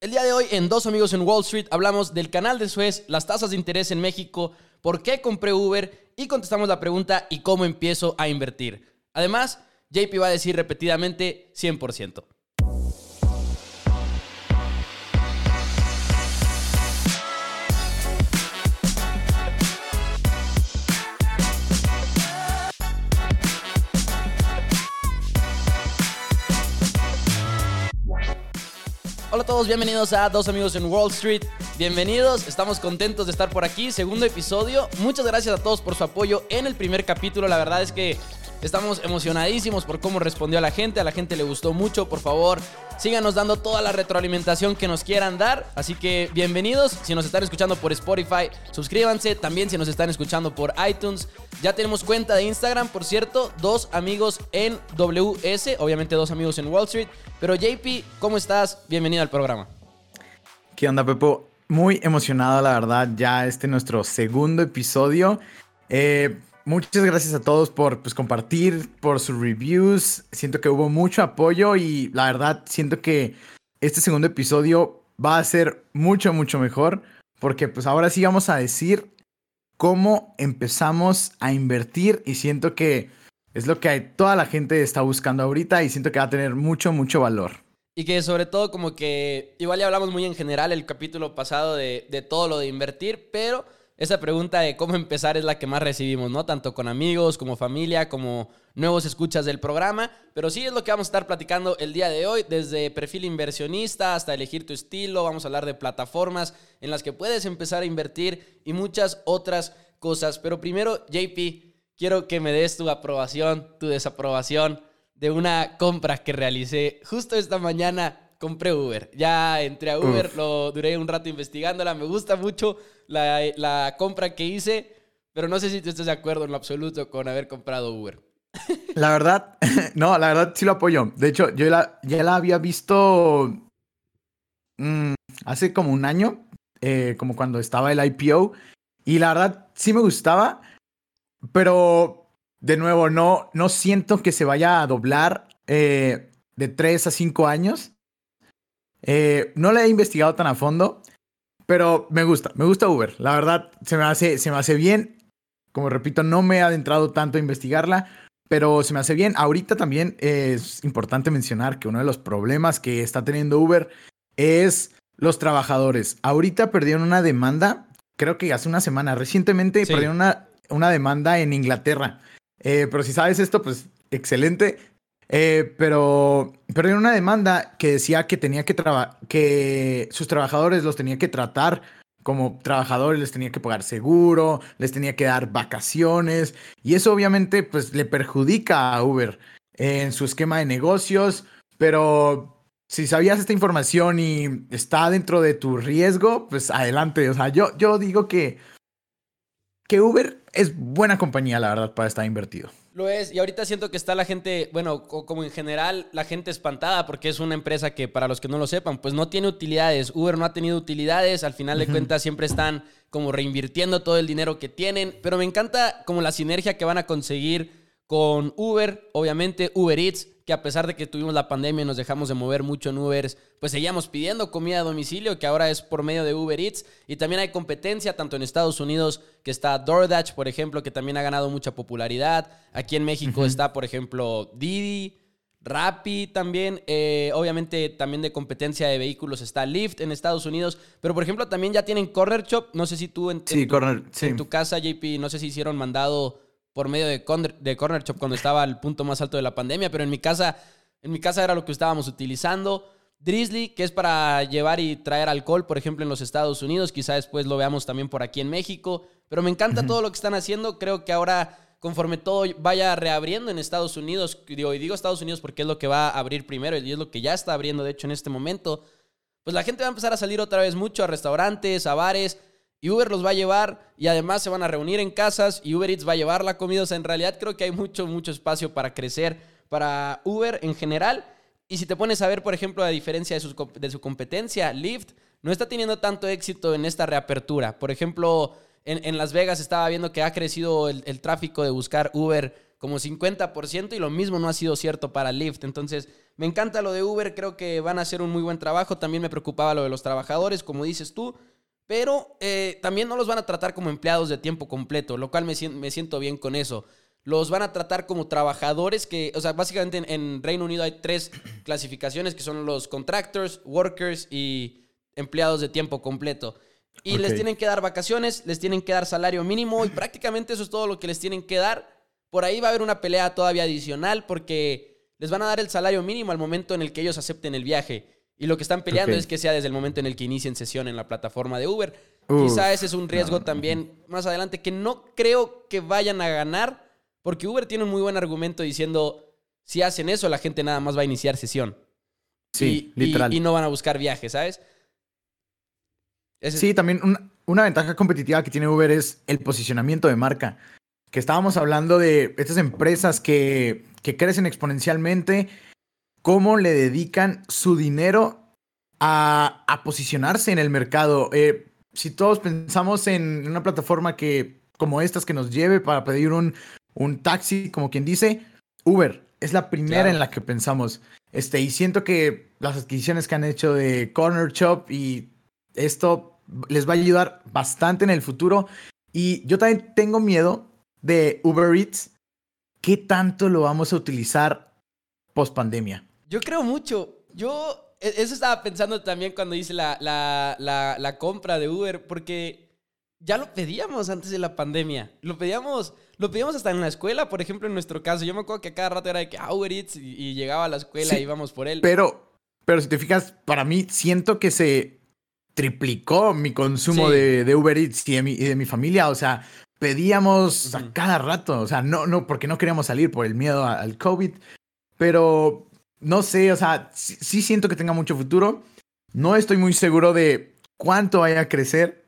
El día de hoy en Dos Amigos en Wall Street hablamos del canal de Suez, las tasas de interés en México, por qué compré Uber y contestamos la pregunta ¿y cómo empiezo a invertir? Además, JP va a decir repetidamente 100%. Hola a todos, bienvenidos a Dos Amigos en Wall Street. Bienvenidos, estamos contentos de estar por aquí. Segundo episodio. Muchas gracias a todos por su apoyo en el primer capítulo. La verdad es que estamos emocionadísimos por cómo respondió a la gente. A la gente le gustó mucho. Por favor, síganos dando toda la retroalimentación que nos quieran dar. Así que bienvenidos. Si nos están escuchando por Spotify, suscríbanse. También si nos están escuchando por iTunes. Ya tenemos cuenta de Instagram, por cierto. Dos amigos en WS. Obviamente dos amigos en Wall Street. Pero JP, ¿cómo estás? Bienvenido al programa. ¿Qué onda, Pepo? Muy emocionado, la verdad, ya este es nuestro segundo episodio. Eh, muchas gracias a todos por pues, compartir, por sus reviews. Siento que hubo mucho apoyo y la verdad siento que este segundo episodio va a ser mucho, mucho mejor. Porque pues ahora sí vamos a decir cómo empezamos a invertir y siento que es lo que toda la gente está buscando ahorita y siento que va a tener mucho, mucho valor. Y que sobre todo como que igual ya hablamos muy en general el capítulo pasado de, todo lo de invertir, pero esa pregunta de cómo empezar es la que más recibimos, ¿no? Tanto con amigos, como familia, como nuevos escuchas del programa. Pero sí es lo que vamos a estar platicando el día de hoy, desde perfil inversionista hasta elegir tu estilo, vamos a hablar de plataformas en las que puedes empezar a invertir y muchas otras cosas. Pero primero, JP, quiero que me des tu aprobación, tu desaprobación de una compra que realicé justo esta mañana. Compré Uber. Ya entré a Uber, lo duré un rato investigándola. Me gusta mucho la, la, compra que hice, pero no sé si tú estás de acuerdo en lo absoluto con haber comprado Uber. La verdad, no, la verdad sí lo apoyo. De hecho, yo la, ya la había visto mmm, hace como un año, eh, como cuando estaba el IPO, y la verdad sí me gustaba, pero de nuevo, no, no siento que se vaya a doblar eh, de 3 a 5 años. Eh, no la he investigado tan a fondo, pero me gusta, me gusta Uber. La verdad, se me hace, se me hace bien. Como repito, no me he adentrado tanto a investigarla, pero se me hace bien. Ahorita también es importante mencionar que uno de los problemas que está teniendo Uber es los trabajadores. Ahorita perdieron una demanda, creo que hace una semana, recientemente sí. perdieron una, una demanda en Inglaterra. Eh, pero si sabes esto, pues excelente. Eh, pero, pero era una demanda que decía que tenía que que sus trabajadores los tenía que tratar como trabajadores, les tenía que pagar seguro, les tenía que dar vacaciones y eso obviamente pues le perjudica a Uber en su esquema de negocios, pero si sabías esta información y está dentro de tu riesgo, pues adelante, o sea, yo, yo digo que que Uber es buena compañía, la verdad, para estar invertido. Lo es, y ahorita siento que está la gente, bueno, como en general, la gente espantada porque es una empresa que, para los que no lo sepan, pues no tiene utilidades. Uber no ha tenido utilidades, al final de uh -huh. cuentas siempre están como reinvirtiendo todo el dinero que tienen, pero me encanta como la sinergia que van a conseguir con Uber, obviamente Uber Eats, que a pesar de que tuvimos la pandemia y nos dejamos de mover mucho en Uber, pues seguíamos pidiendo comida a domicilio, que ahora es por medio de Uber Eats. Y también hay competencia, tanto en Estados Unidos, que está DoorDash, por ejemplo, que también ha ganado mucha popularidad. Aquí en México uh -huh. está, por ejemplo, Didi, Rappi también. Eh, obviamente también de competencia de vehículos está Lyft en Estados Unidos. Pero, por ejemplo, también ya tienen Corner Shop. No sé si tú en, sí, en, tu, corner, sí. en tu casa, JP, no sé si hicieron mandado por medio de Corner, de Corner Shop cuando estaba al punto más alto de la pandemia, pero en mi casa, en mi casa era lo que estábamos utilizando. Drizzly, que es para llevar y traer alcohol, por ejemplo, en los Estados Unidos. Quizá después lo veamos también por aquí en México. Pero me encanta uh -huh. todo lo que están haciendo. Creo que ahora, conforme todo vaya reabriendo en Estados Unidos, digo, y digo Estados Unidos porque es lo que va a abrir primero y es lo que ya está abriendo, de hecho, en este momento, pues la gente va a empezar a salir otra vez mucho a restaurantes, a bares y Uber los va a llevar y además se van a reunir en casas y Uber Eats va a llevar la comida. O sea, en realidad creo que hay mucho, mucho espacio para crecer para Uber en general. Y si te pones a ver, por ejemplo, la diferencia de su, de su competencia, Lyft no está teniendo tanto éxito en esta reapertura. Por ejemplo, en, en Las Vegas estaba viendo que ha crecido el, el, tráfico de buscar Uber como 50% y lo mismo no ha sido cierto para Lyft. Entonces, me encanta lo de Uber, creo que van a hacer un muy buen trabajo. También me preocupaba lo de los trabajadores, como dices tú, pero eh, también no los van a tratar como empleados de tiempo completo, lo cual me, me siento bien con eso los van a tratar como trabajadores que, o sea, básicamente en, Reino Unido hay tres clasificaciones que son los contractors, workers y empleados de tiempo completo. Y les tienen que dar vacaciones, les tienen que dar salario mínimo y prácticamente eso es todo lo que les tienen que dar. Por ahí va a haber una pelea todavía adicional porque les van a dar el salario mínimo al momento en el que ellos acepten el viaje. Y lo que están peleando es que sea desde el momento en el que inicien sesión en la plataforma de Uber. Quizá ese es un riesgo también más adelante que no creo que vayan a ganar porque Uber tiene un muy buen argumento diciendo, si hacen eso, la gente nada más va a iniciar sesión. Sí, y, literal. Y, no van a buscar viajes, ¿sabes? Sí, también una, ventaja competitiva que tiene Uber es el posicionamiento de marca. Que estábamos hablando de estas empresas que, que crecen exponencialmente, cómo le dedican su dinero a, a posicionarse en el mercado. Eh, si todos pensamos en una plataforma que como estas que nos lleve para pedir un, un taxi, como quien dice, Uber es la primera en la que pensamos. Este, y siento que las adquisiciones que han hecho de Corner Shop y esto les va a ayudar bastante en el futuro. Y yo también tengo miedo de Uber Eats. ¿Qué tanto lo vamos a utilizar post pandemia? Yo creo mucho. Yo e, eso estaba pensando también cuando hice la, la, la, la compra de Uber, porque ya lo pedíamos antes de la pandemia. Lo pedíamos lo pedíamos hasta en la escuela, por ejemplo, en nuestro caso. Yo me acuerdo que cada rato era de que ah, Uber Eats y, llegaba a la escuela y íbamos por él. Pero, pero si te fijas, para mí siento que se triplicó mi consumo de, Uber Eats y de, mi, de mi familia. O sea, pedíamos a cada rato. O sea, no, no, porque no queríamos salir por el miedo al COVID. Pero no sé, o sea, sí siento que tenga mucho futuro. No estoy muy seguro de cuánto vaya a crecer.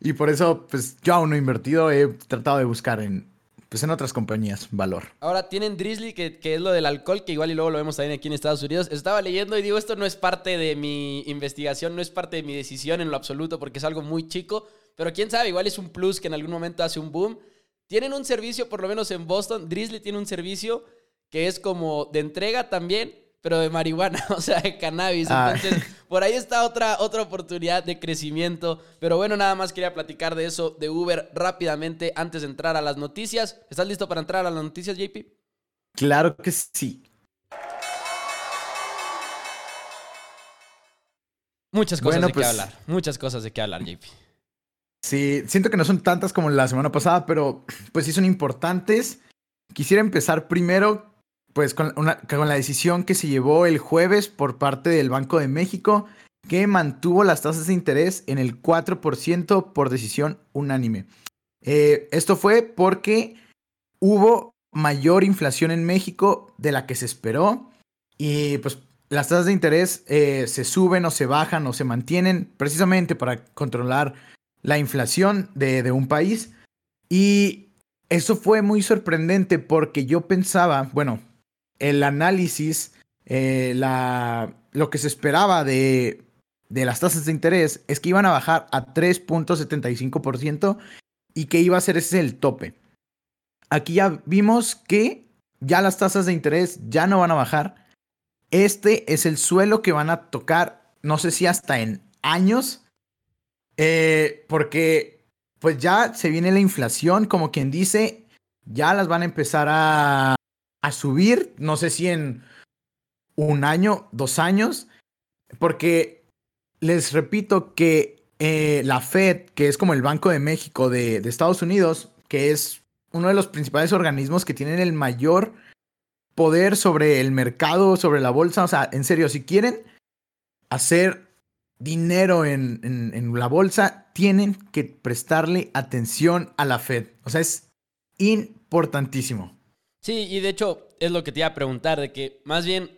Y por eso, pues yo aún no he invertido, he tratado de buscar en, pues en otras compañías, valor. Ahora tienen Drizzly, que, que, es lo del alcohol, que igual y luego lo vemos también aquí en Estados Unidos. Estaba leyendo y digo, esto no es parte de mi investigación, no es parte de mi decisión en lo absoluto, porque es algo muy chico, pero quién sabe, igual es un plus que en algún momento hace un boom. Tienen un servicio, por lo menos en Boston, Drizzly tiene un servicio que es como de entrega también, pero de marihuana, o sea, de cannabis. Ah. Entonces, por ahí está otra, otra oportunidad de crecimiento. Pero bueno, nada más quería platicar de eso, de Uber, rápidamente, antes de entrar a las noticias. ¿Estás listo para entrar a las noticias, JP? Claro que sí. Muchas cosas de qué pues hablar, muchas cosas de qué hablar, JP. Sí, siento que no son tantas como la semana pasada, pero pues sí son importantes. Quisiera empezar primero pues con, la decisión que se llevó el jueves por parte del Banco de México, que mantuvo las tasas de interés en el 4% por decisión unánime. Eh, esto fue porque hubo mayor inflación en México de la que se esperó y pues las tasas de interés eh, se suben o se bajan o se mantienen precisamente para controlar la inflación de, de un país. Y eso fue muy sorprendente porque yo pensaba, bueno, el análisis, eh, la, lo que se esperaba de, de las tasas de interés es que iban a bajar a 3.75% y que iba a ser ese el tope. Aquí ya vimos que ya las tasas de interés ya no van a bajar. Este es el suelo que van a tocar, no sé si hasta en años, eh, porque pues ya se viene la inflación, como quien dice, ya las van a empezar a, a subir, no sé si en un año, dos años, porque les repito que eh, la Fed, que es como el Banco de México de, Estados Unidos, que es uno de los principales organismos que tienen el mayor poder sobre el mercado, sobre la bolsa. O sea, en serio, si quieren hacer dinero en, en, en, la bolsa, tienen que prestarle atención a la Fed. O sea, es importantísimo. Sí, y de hecho es lo que te iba a preguntar, de que más bien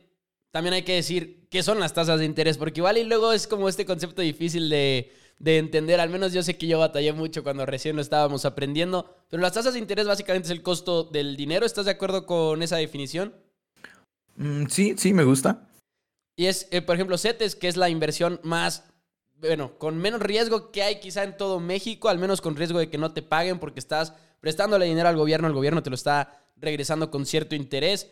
también hay que decir qué son las tasas de interés, porque igual y luego es como este concepto difícil de, entender, al menos yo sé que yo batallé mucho cuando recién lo estábamos aprendiendo, pero las tasas de interés básicamente es el costo del dinero, ¿estás de acuerdo con esa definición? Mm, sí, sí, me gusta. Y es, eh, por ejemplo, CETES, que es la inversión más, bueno, con menos riesgo que hay quizá en todo México, al menos con riesgo de que no te paguen porque estás prestándole dinero al gobierno, el gobierno te lo está regresando con cierto interés.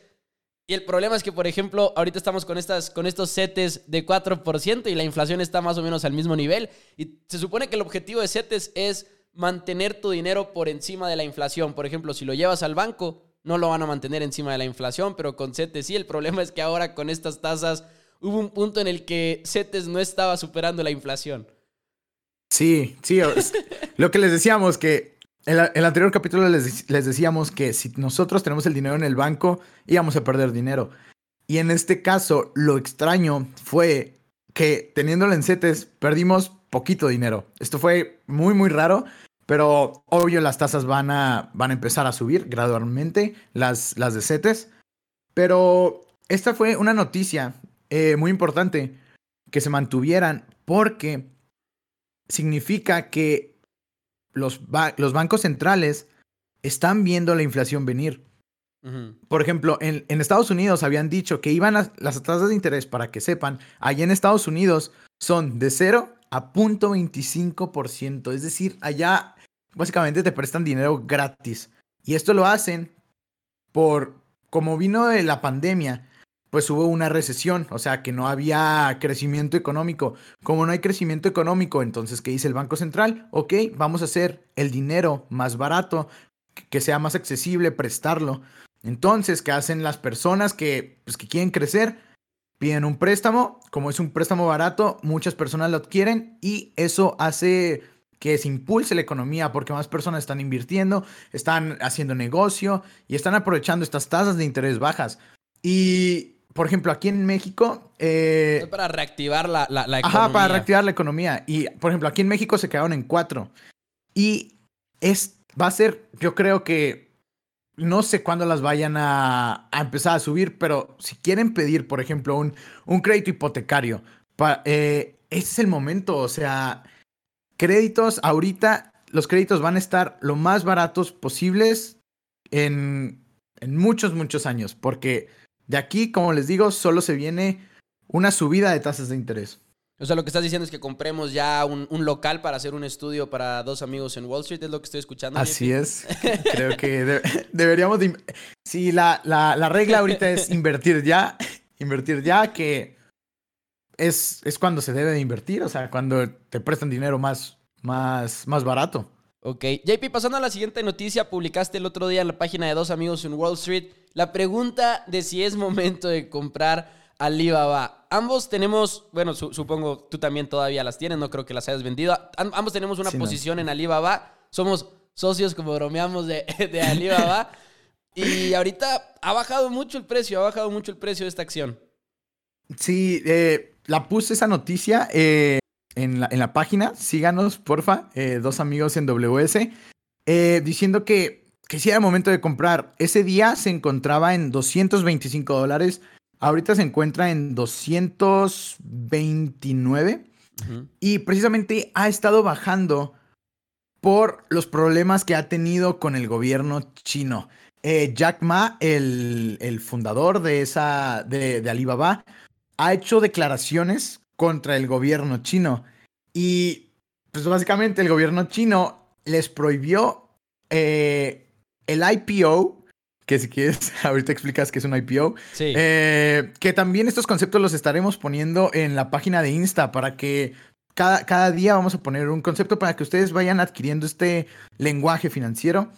Y el problema es que, por ejemplo, ahorita estamos con, estas, con estos CETES de 4% y la inflación está más o menos al mismo nivel. Y se supone que el objetivo de CETES es mantener tu dinero por encima de la inflación. Por ejemplo, si lo llevas al banco, no lo van a mantener encima de la inflación, pero con CETES sí. El problema es que ahora con estas tasas hubo un punto en el que CETES no estaba superando la inflación. Sí, sí. lo que les decíamos que en el anterior capítulo les, les, decíamos que si nosotros tenemos el dinero en el banco, íbamos a perder dinero. Y en este caso, lo extraño fue que teniéndolo en CETES, perdimos poquito dinero. Esto fue muy, muy raro. Pero obvio las tasas van a, van a empezar a subir gradualmente, las, las de CETES. Pero esta fue una noticia eh, muy importante que se mantuvieran porque significa que los, los bancos centrales están viendo la inflación venir. Por ejemplo, en, en, Estados Unidos habían dicho que iban a, las tasas de interés, para que sepan, allá en Estados Unidos son de 0 a 0.25%. Es decir, allá básicamente te prestan dinero gratis. Y esto lo hacen por, como vino de la pandemia, pues hubo una recesión, o sea que no había crecimiento económico. Como no hay crecimiento económico, entonces, ¿qué dice el Banco Central? Ok, vamos a hacer el dinero más barato, que sea más accesible, prestarlo. Entonces, ¿qué hacen las personas que, pues, que quieren crecer? Piden un préstamo, como es un préstamo barato, muchas personas lo adquieren y eso hace que se impulse la economía porque más personas están invirtiendo, están haciendo negocio y están aprovechando estas tasas de interés bajas. Y por ejemplo, aquí en México. Eh, para reactivar la, la, economía. Ajá, para reactivar la economía. Y, por ejemplo, aquí en México se quedaron en cuatro. Y es, va a ser, yo creo que. No sé cuándo las vayan a, a empezar a subir, pero si quieren pedir, por ejemplo, un, un crédito hipotecario, eh, ese es el momento. O sea, créditos, ahorita los créditos van a estar lo más baratos posibles en, en muchos, muchos años, porque de aquí, como les digo, solo se viene una subida de tasas de interés. O sea, lo que estás diciendo es que compremos ya un, local para hacer un estudio para dos amigos en Wall Street, es lo que estoy escuchando. Así es. Creo que deberíamos de... Sí, la, la, regla ahorita es invertir ya, invertir ya, que es, es cuando se debe de invertir, o sea, cuando te prestan dinero más, más, más barato. Ok. JP, pasando a la siguiente noticia, publicaste el otro día en la página de dos amigos en Wall Street la pregunta de si es momento de comprar Alibaba. Ambos tenemos, bueno, supongo tú también todavía las tienes, no creo que las hayas vendido. ambos tenemos una posición en Alibaba. Somos socios, como bromeamos, de, de Alibaba. y ahorita ha bajado mucho el precio, ha bajado mucho el precio de esta acción. Sí, eh, la puse esa noticia eh, en, la, en, la, página. Síganos, porfa, eh, dos amigos en WS, diciendo que que sí era momento de comprar. Ese día se encontraba en 225 dólares. Ahorita se encuentra en 229. Y precisamente ha estado bajando por los problemas que ha tenido con el gobierno chino. Eh, Jack Ma, el, fundador de, esa, de, de, Alibaba, ha hecho declaraciones contra el gobierno chino. Y pues básicamente el gobierno chino les prohibió eh, el IPO, que si quieres, ahorita explicas que es un IPO. Sí. Eh, que también estos conceptos los estaremos poniendo en la página de Insta para que cada, cada, día vamos a poner un concepto para que ustedes vayan adquiriendo este lenguaje financiero.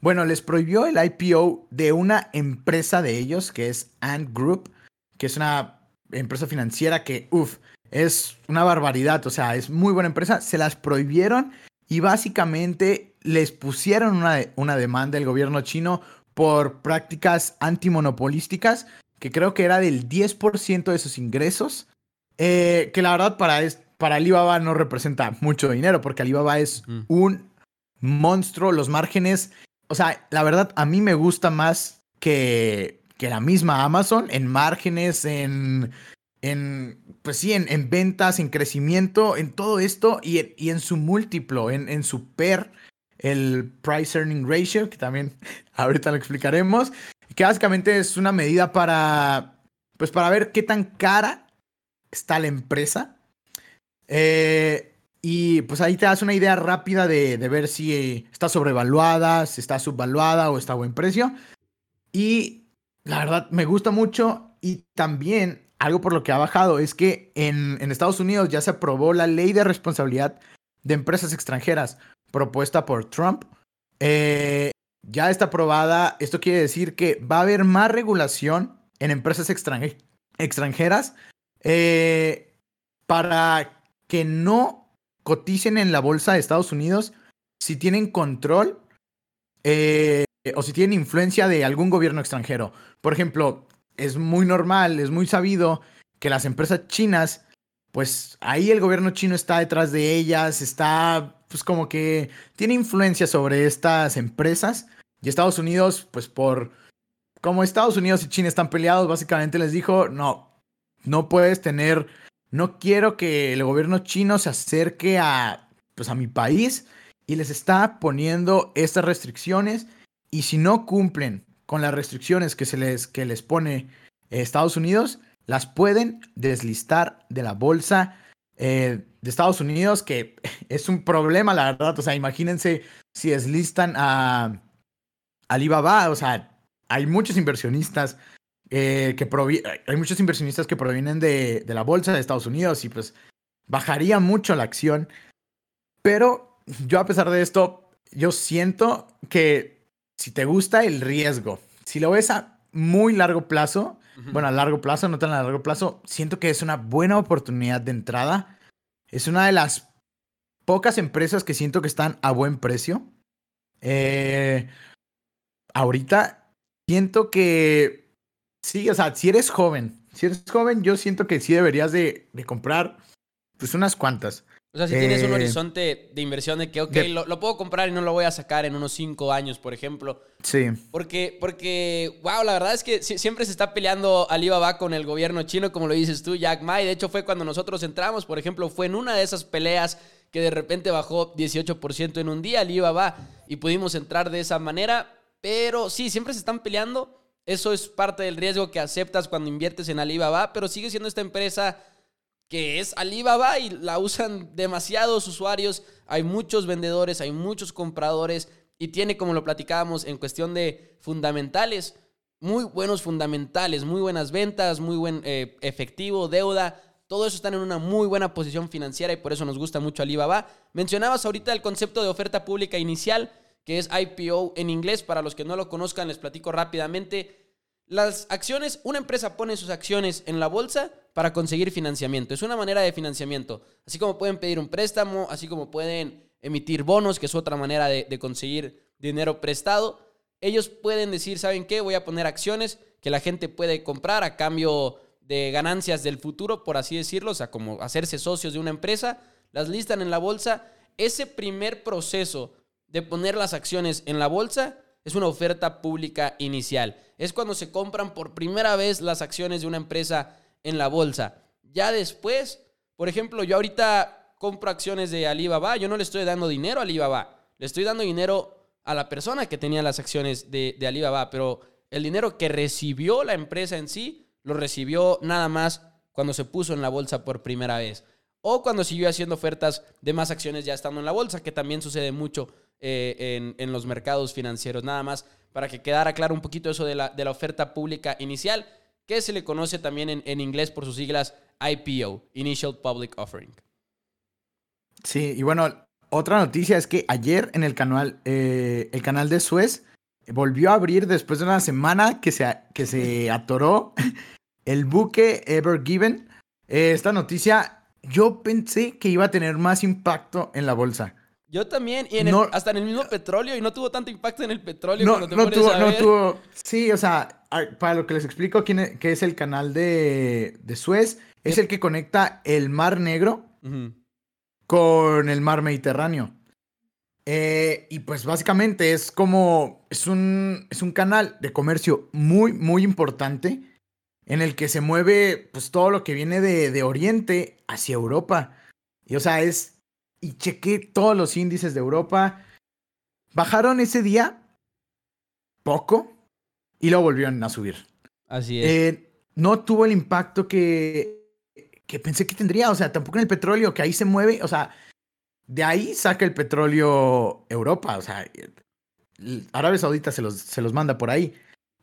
Bueno, les prohibió el IPO de una empresa de ellos, que es Ant Group, que es una empresa financiera que, uff, es una barbaridad, o sea, es muy buena empresa. Se las prohibieron y básicamente les pusieron una, una demanda del gobierno chino por prácticas antimonopolísticas, que creo que era del 10% de sus ingresos, eh, que la verdad para, es, para Alibaba no representa mucho dinero, porque Alibaba es un monstruo, los márgenes, o sea, la verdad a mí me gusta más que, que la misma Amazon en márgenes, en, en pues sí, en, ventas, en crecimiento, en todo esto y, y en su múltiplo, en, en su PER el Price Earning Ratio, que también ahorita lo explicaremos, que básicamente es una medida para, pues para ver qué tan cara está la empresa. Eh, Y pues ahí te das una idea rápida de, de ver si está sobrevaluada, si está subvaluada o está a buen precio. Y la verdad me gusta mucho y también algo por lo que ha bajado es que en, en Estados Unidos ya se aprobó la ley de responsabilidad de empresas extranjeras propuesta por Trump. Eh, ya está aprobada. Esto quiere decir que va a haber más regulación en empresas extranjeras eh, para que no coticen en la bolsa de Estados Unidos si tienen control eh, o si tienen influencia de algún gobierno extranjero. Por ejemplo, es muy normal, es muy sabido que las empresas chinas, pues ahí el gobierno chino está detrás de ellas, está pues como que tiene influencia sobre estas empresas. Y Estados Unidos, pues por como Estados Unidos y China están peleados, básicamente les dijo, no, no puedes tener no quiero que el gobierno chino se acerque a, pues, a mi país y les está poniendo estas restricciones. Y si no cumplen con las restricciones que se les, que les pone Estados Unidos, las pueden deslistar de la bolsa eh, de Estados Unidos, que es un problema, la verdad. O sea, imagínense si deslistan a Alibaba, o sea, hay muchos inversionistas eh, que hay muchos inversionistas que provienen de, de, la bolsa de Estados Unidos y pues bajaría mucho la acción. Pero yo a pesar de esto, yo siento que si te gusta el riesgo, si lo ves a muy largo plazo, bueno, a largo plazo, no tan a largo plazo, siento que es una buena oportunidad de entrada. Es una de las pocas empresas que siento que están a buen precio. Eh, ahorita siento que Sí, o sea, si eres joven, si eres joven, yo siento que sí deberías de, comprar, pues unas cuantas. O sea, si tienes un eh, horizonte de inversión de que, ok, Lo, puedo comprar y no lo voy a sacar en unos cinco años, por ejemplo. Sí. Porque, porque, wow, la verdad es que siempre se está peleando Alibaba con el gobierno chino, como lo dices tú, Jack Ma. Y de hecho fue cuando nosotros entramos, por ejemplo, fue en una de esas peleas que de repente bajó 18% en un día Alibaba y pudimos entrar de esa manera. Pero sí, siempre se están peleando. Eso es parte del riesgo que aceptas cuando inviertes en Alibaba, pero sigue siendo esta empresa que es Alibaba y la usan demasiados usuarios, hay muchos vendedores, hay muchos compradores y tiene, como lo platicábamos, en cuestión de fundamentales, muy buenos fundamentales, muy buenas ventas, muy buen eh, efectivo, deuda. Todo eso está en una muy buena posición financiera y por eso nos gusta mucho Alibaba. Mencionabas ahorita el concepto de oferta pública inicial que es IPO en inglés. Para los que no lo conozcan, les platico rápidamente. Las acciones, una empresa pone sus acciones en la bolsa para conseguir financiamiento. Es una manera de financiamiento. Así como pueden pedir un préstamo, así como pueden emitir bonos, que es otra manera de, conseguir dinero prestado. Ellos pueden decir, ¿saben qué? Voy a poner acciones que la gente puede comprar a cambio de ganancias del futuro, por así decirlo, o sea, como hacerse socios de una empresa, las listan en la bolsa. Ese primer proceso de poner las acciones en la bolsa es una oferta pública inicial. Es cuando se compran por primera vez las acciones de una empresa en la bolsa. Ya después, por ejemplo, yo ahorita compro acciones de Alibaba, yo no le estoy dando dinero a Alibaba, le estoy dando dinero a la persona que tenía las acciones de, Alibaba, pero el dinero que recibió la empresa en sí, lo recibió nada más cuando se puso en la bolsa por primera vez. O cuando siguió haciendo ofertas de más acciones ya estando en la bolsa, que también sucede mucho eh, en, los mercados financieros. Nada más para que quedara claro un poquito eso de la, de la oferta pública inicial, que se le conoce también en, inglés por sus siglas IPO, Initial Public Offering. Sí, y bueno, otra noticia es que ayer en el canal, eh, el canal de Suez volvió a abrir después de una semana que se, que se atoró el buque Ever Given. Eh, esta noticia yo pensé que iba a tener más impacto en la bolsa. Yo también, y hasta en el mismo petróleo, y no tuvo tanto impacto en el petróleo no, no tuvo, no tuvo, sí, o sea, para lo que les explico, quién es, qué es el canal de, de Suez, es el que conecta el Mar Negro con el Mar Mediterráneo. Eh, y pues básicamente es como, es un, es un canal de comercio muy, muy importante en el que se mueve pues todo lo que viene de, de Oriente hacia Europa. Y o sea, es y chequé todos los índices de Europa. Bajaron ese día poco y lo volvieron a subir. Así es. Eh, no tuvo el impacto que, que pensé que tendría. O sea, tampoco en el petróleo, que ahí se mueve. O sea, de ahí saca el petróleo Europa. O sea, Arabia Saudita se los, se los manda por ahí.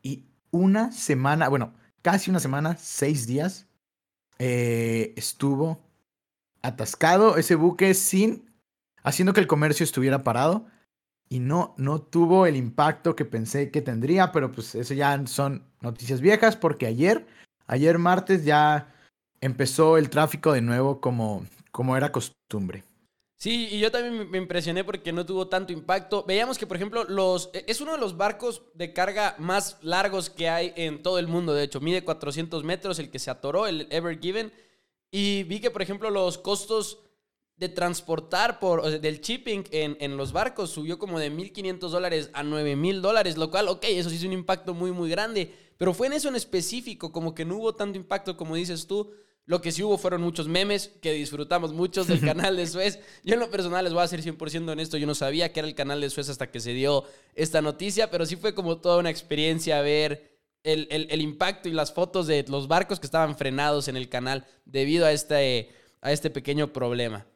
Y una semana, bueno, casi una semana, seis días, eh, estuvo atascado ese buque sin haciendo que el comercio estuviera parado y no, no tuvo el impacto que pensé que tendría, pero pues eso ya son noticias viejas porque ayer, ayer martes ya empezó el tráfico de nuevo como, como era costumbre. Sí, y yo también me impresioné porque no tuvo tanto impacto. Veíamos que, por ejemplo, los, e, es uno de los barcos de carga más largos que hay en todo el mundo. De hecho, mide 400 metros el que se atoró, el Ever Given. Y vi que, por ejemplo, los costos de transportar por, del shipping en, en, los barcos subió como de 1.500 dólares a 9.000 dólares, lo cual, ok, eso sí es un impacto muy, muy grande, pero fue en eso en específico, como que no hubo tanto impacto como dices tú. Lo que sí hubo fueron muchos memes que disfrutamos muchos del canal de Suez. Yo en lo personal les voy a ser 100% honesto, yo no sabía que era el canal de Suez hasta que se dio esta noticia, pero sí fue como toda una experiencia ver el, el, el impacto y las fotos de los barcos que estaban frenados en el canal debido a este, a este pequeño problema.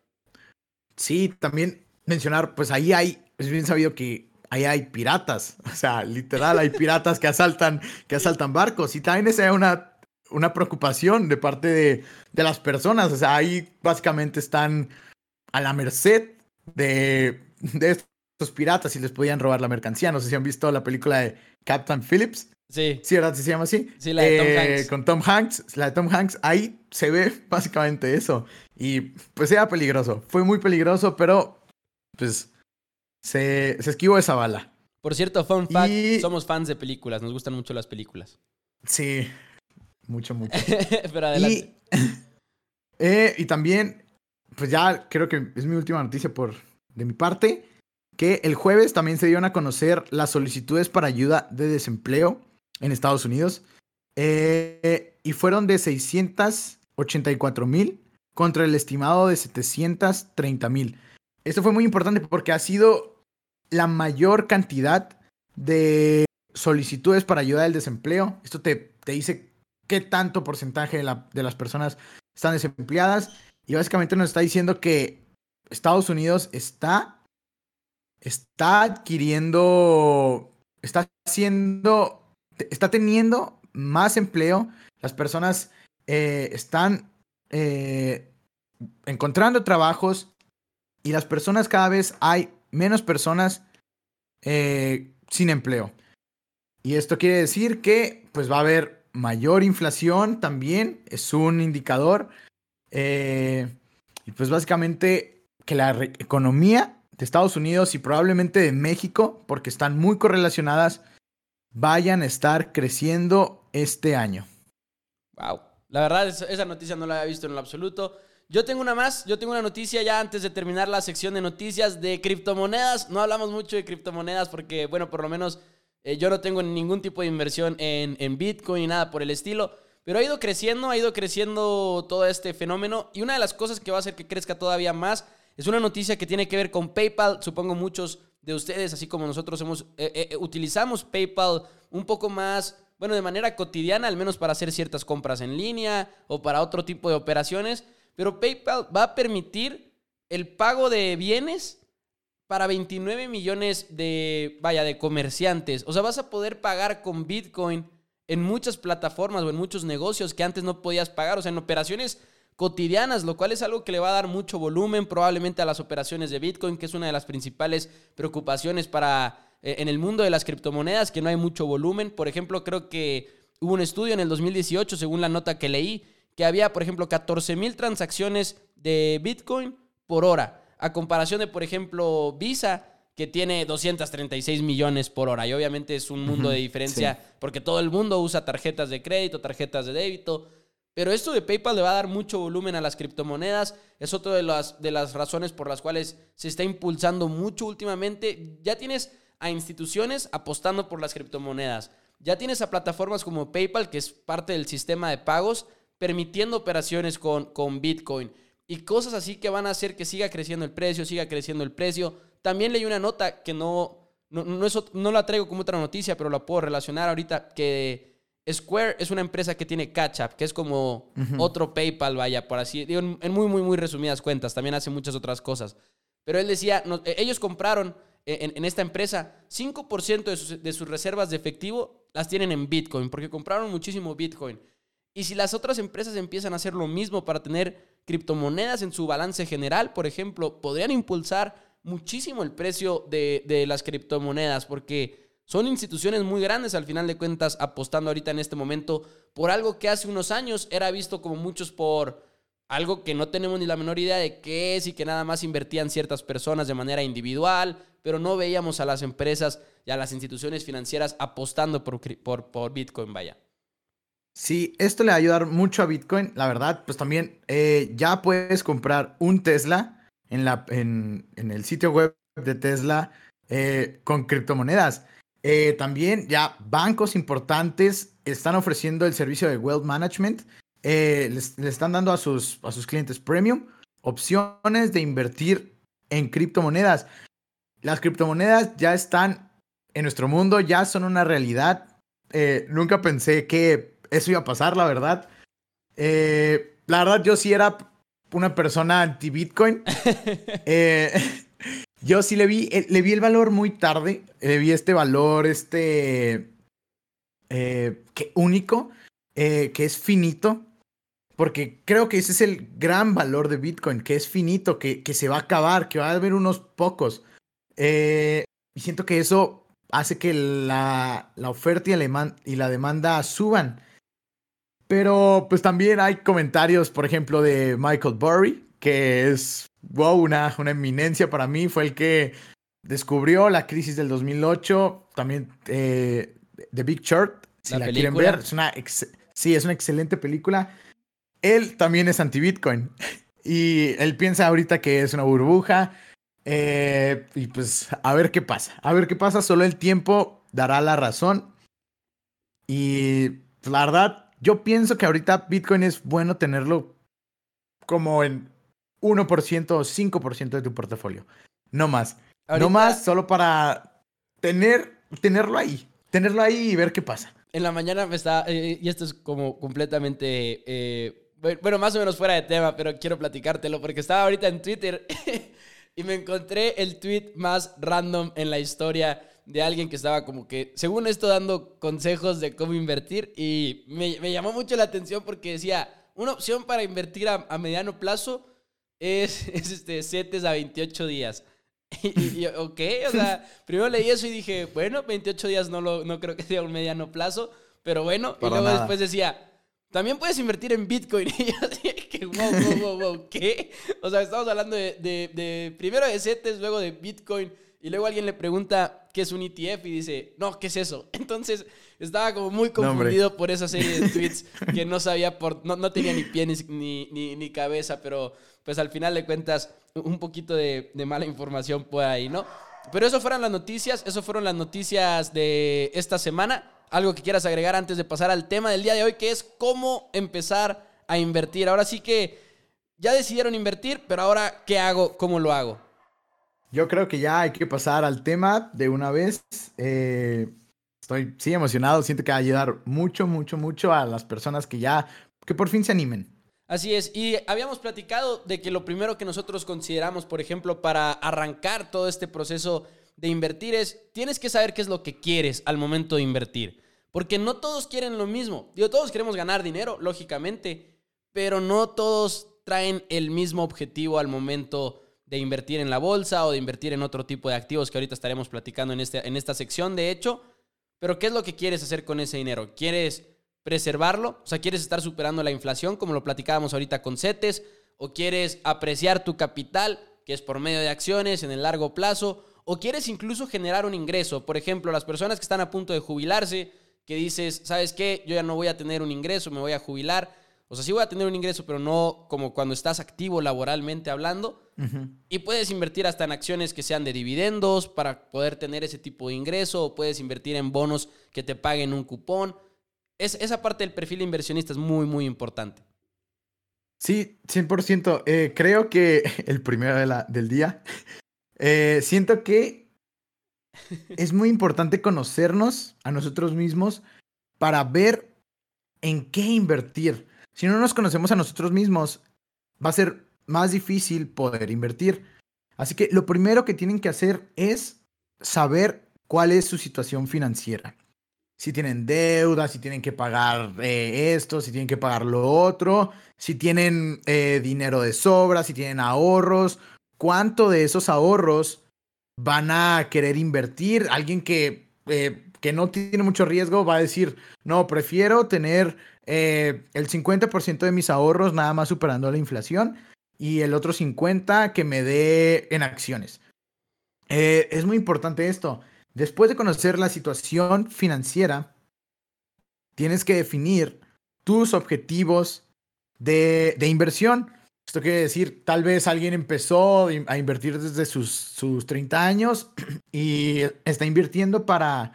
Sí, también mencionar, pues ahí hay, es bien sabido que ahí hay piratas, o sea, literal hay piratas que asaltan, que asaltan barcos y también esa es una, una preocupación de parte de, de las personas, o sea, ahí básicamente están a la merced de, de estos piratas y les podían robar la mercancía. No sé si han visto la película de Captain Phillips. Sí. Sí, ¿verdad? ¿Se llama así? Sí, la de Tom Eh, Hanks. Con Tom Hanks, la de Tom Hanks, ahí se ve básicamente eso. Y pues era peligroso, fue muy peligroso, pero pues se, se esquivó esa bala. Por cierto, fun fact, Y- somos fans de películas, nos gustan mucho las películas. Sí, mucho, mucho. Pero adelante. Y, eh, y también, pues ya creo que es mi última noticia por de mi parte, que el jueves también se dieron a conocer las solicitudes para ayuda de desempleo en Estados Unidos. Eh, y fueron de 684 mil contra el estimado de 730 mil. Esto fue muy importante porque ha sido la mayor cantidad de solicitudes para ayuda del desempleo. Esto te, te dice qué tanto porcentaje de, la- de las personas están desempleadas. Y básicamente nos está diciendo que Estados Unidos está, está adquiriendo, está haciendo, está teniendo más empleo. Las personas eh, están eh, encontrando trabajos y las personas cada vez hay menos personas eh, sin empleo. Y esto quiere decir que pues va a haber mayor inflación también, es un indicador. Y pues básicamente que la economía de Estados Unidos y probablemente de México, porque están muy correlacionadas, vayan a estar creciendo este año. Wow. La verdad, esa noticia no la había visto en lo absoluto. Yo tengo una más, yo tengo una noticia ya antes de terminar la sección de noticias de criptomonedas. No hablamos mucho de criptomonedas porque, bueno, por lo menos eh, yo no tengo ningún tipo de inversión en, en Bitcoin ni nada por el estilo. Pero ha ido creciendo, ha ido creciendo todo este fenómeno. Y una de las cosas que va a hacer que crezca todavía más es una noticia que tiene que ver con PayPal. Supongo muchos de ustedes, así como nosotros hemos, eh, eh, utilizamos PayPal un poco más, bueno, de manera cotidiana, al menos para hacer ciertas compras en línea o para otro tipo de operaciones. Pero PayPal va a permitir el pago de bienes para 29 millones de, vaya, de comerciantes. O sea, vas a poder pagar con Bitcoin en muchas plataformas o en muchos negocios que antes no podías pagar. O sea, en operaciones cotidianas, lo cual es algo que le va a dar mucho volumen probablemente a las operaciones de Bitcoin, que es una de las principales preocupaciones para eh, en el mundo de las criptomonedas, que no hay mucho volumen. Por ejemplo, creo que hubo un estudio en el 2018, según la nota que leí, que había, por ejemplo, 14 mil transacciones de Bitcoin por hora, a comparación de, por ejemplo, Visa, que tiene 236 millones por hora. Y obviamente es un mundo de diferencia porque todo el mundo usa tarjetas de crédito, tarjetas de débito. Pero esto de PayPal le va a dar mucho volumen a las criptomonedas. Es otra de las, de las razones por las cuales se está impulsando mucho últimamente. Ya tienes a instituciones apostando por las criptomonedas. Ya tienes a plataformas como PayPal, que es parte del sistema de pagos, permitiendo operaciones con, con Bitcoin. Y cosas así que van a hacer que siga creciendo el precio, siga creciendo el precio. También leí una nota que no, no, no, no la traigo como otra noticia, pero la puedo relacionar ahorita, que Square es una empresa que tiene Catch Up, que es como otro PayPal, vaya, por así, digo, en, muy, muy, muy resumidas cuentas. También hace muchas otras cosas. Pero él decía, e, ellos compraron en, esta empresa 5% de sus, de sus reservas de efectivo las tienen en Bitcoin, porque compraron muchísimo Bitcoin. Y si las otras empresas empiezan a hacer lo mismo para tener criptomonedas en su balance general, por ejemplo, podrían impulsar muchísimo el precio de, de las criptomonedas, porque son instituciones muy grandes al final de cuentas apostando ahorita en este momento por algo que hace unos años era visto como muchos por algo que no tenemos ni la menor idea de qué es y que nada más invertían ciertas personas de manera individual, pero no veíamos a las empresas y a las instituciones financieras apostando por, por, Bitcoin, vaya. Sí, esto le va a ayudar mucho a Bitcoin. La verdad, pues también eh, ya puedes comprar un Tesla en, la, en, en el sitio web de Tesla eh, con criptomonedas. Eh, también ya bancos importantes están ofreciendo el servicio de Wealth Management. Eh, les, están dando a sus, a sus clientes premium opciones de invertir en criptomonedas. Las criptomonedas ya están en nuestro mundo, ya son una realidad. Eh, nunca pensé que eso iba a pasar, la verdad. la verdad, yo sí era una persona anti-Bitcoin. Yo sí le vi, eh, le vi el valor muy tarde. Le vi este valor, este. Eh, que único, eh, que es finito. Porque creo que ese es el gran valor de Bitcoin, que es finito, que, que se va a acabar, que va a haber unos pocos. y siento que eso hace que la, la oferta y y la demanda suban. Pero pues también hay comentarios, por ejemplo, de Michael Burry, que es wow, una, una eminencia para mí. Fue el que descubrió la crisis del 2008. También eh, The Big Short, si la, quieren ver. Es una sí, es una excelente película. Él también es anti-Bitcoin. Y él piensa ahorita que es una burbuja. Eh, y pues a ver qué pasa. A ver qué pasa. Solo el tiempo dará la razón. Y la verdad, yo pienso que ahorita Bitcoin es bueno tenerlo como en 1% o 5% de tu portafolio. No más. No más, solo para tener, tenerlo ahí. Tenerlo ahí y ver qué pasa. En la mañana me está, eh, y esto es como completamente, eh, bueno, más o menos fuera de tema, pero quiero platicártelo porque estaba ahorita en Twitter y me encontré el tweet más random en la historia de alguien que estaba como que, según esto, dando consejos de cómo invertir y me, llamó mucho la atención porque decía, una opción para invertir a mediano plazo es, es este, CETES a 28 días. Y, yo, ok, o sea, primero leí eso y dije, bueno, 28 días no, lo, no creo que sea un mediano plazo, pero bueno, y luego después decía, también puedes invertir en Bitcoin. Y yo así que, wow, wow, wow, wow, ¿qué? O sea, estamos hablando de, de, de primero de CETES, luego de Bitcoin, y luego alguien le pregunta qué es un ETF y dice, no, ¿qué es eso? Entonces estaba como muy confundido por esa serie de tweets que no sabía, por, no, no tenía ni pie ni, ni, ni cabeza, pero pues al final de cuentas un poquito de, mala información por ahí, ¿no? Pero eso fueron las noticias, eso fueron las noticias de esta semana. Algo que quieras agregar antes de pasar al tema del día de hoy, que es cómo empezar a invertir. Ahora sí que ya decidieron invertir, pero ahora, ¿qué hago? ¿Cómo lo hago? Yo creo que ya hay que pasar al tema de una vez. Eh, estoy, sí, emocionado. Siento que va a ayudar mucho, mucho, mucho a las personas que ya, que por fin se animen. Así es, y habíamos platicado de que lo primero que nosotros consideramos, por ejemplo, para arrancar todo este proceso de invertir es, tienes que saber qué es lo que quieres al momento de invertir, porque no todos quieren lo mismo. Digo, todos queremos ganar dinero, lógicamente, pero no todos traen el mismo objetivo al momento de invertir en la bolsa o de invertir en otro tipo de activos que ahorita estaremos platicando en, este, en esta sección, de hecho. Pero ¿qué es lo que quieres hacer con ese dinero? ¿Quieres preservarlo? O sea, ¿quieres estar superando la inflación como lo platicábamos ahorita con CETES? ¿O quieres apreciar tu capital, que es por medio de acciones en el largo plazo? ¿O quieres incluso generar un ingreso? Por ejemplo, las personas que están a punto de jubilarse, que dices, ¿sabes qué? Yo ya no voy a tener un ingreso, me voy a jubilar. O sea, sí voy a tener un ingreso, pero no como cuando estás activo laboralmente hablando. Y puedes invertir hasta en acciones que sean de dividendos para poder tener ese tipo de ingreso. O puedes invertir en bonos que te paguen un cupón esa parte del perfil de inversionista es muy, muy importante. Sí, 100%. Eh, creo que el primero de la, del día, eh, siento que es muy importante conocernos a nosotros mismos para ver en qué invertir. Si no nos conocemos a nosotros mismos, va a ser más difícil poder invertir. Así que lo primero que tienen que hacer es saber cuál es su situación financiera. Si tienen deuda, si tienen que pagar eh, esto, si tienen que pagar lo otro, si tienen eh, dinero de sobra, si tienen ahorros, cuánto de esos ahorros van a querer invertir. Alguien que, eh, que no tiene mucho riesgo va a decir, no, prefiero tener el 50% de mis ahorros nada más superando la inflación y el otro 50% que me dé en acciones. es muy importante esto. Después de conocer la situación financiera, tienes que definir tus objetivos de, inversión. Esto quiere decir, tal vez alguien empezó a invertir desde sus, sus 30 años y está invirtiendo para,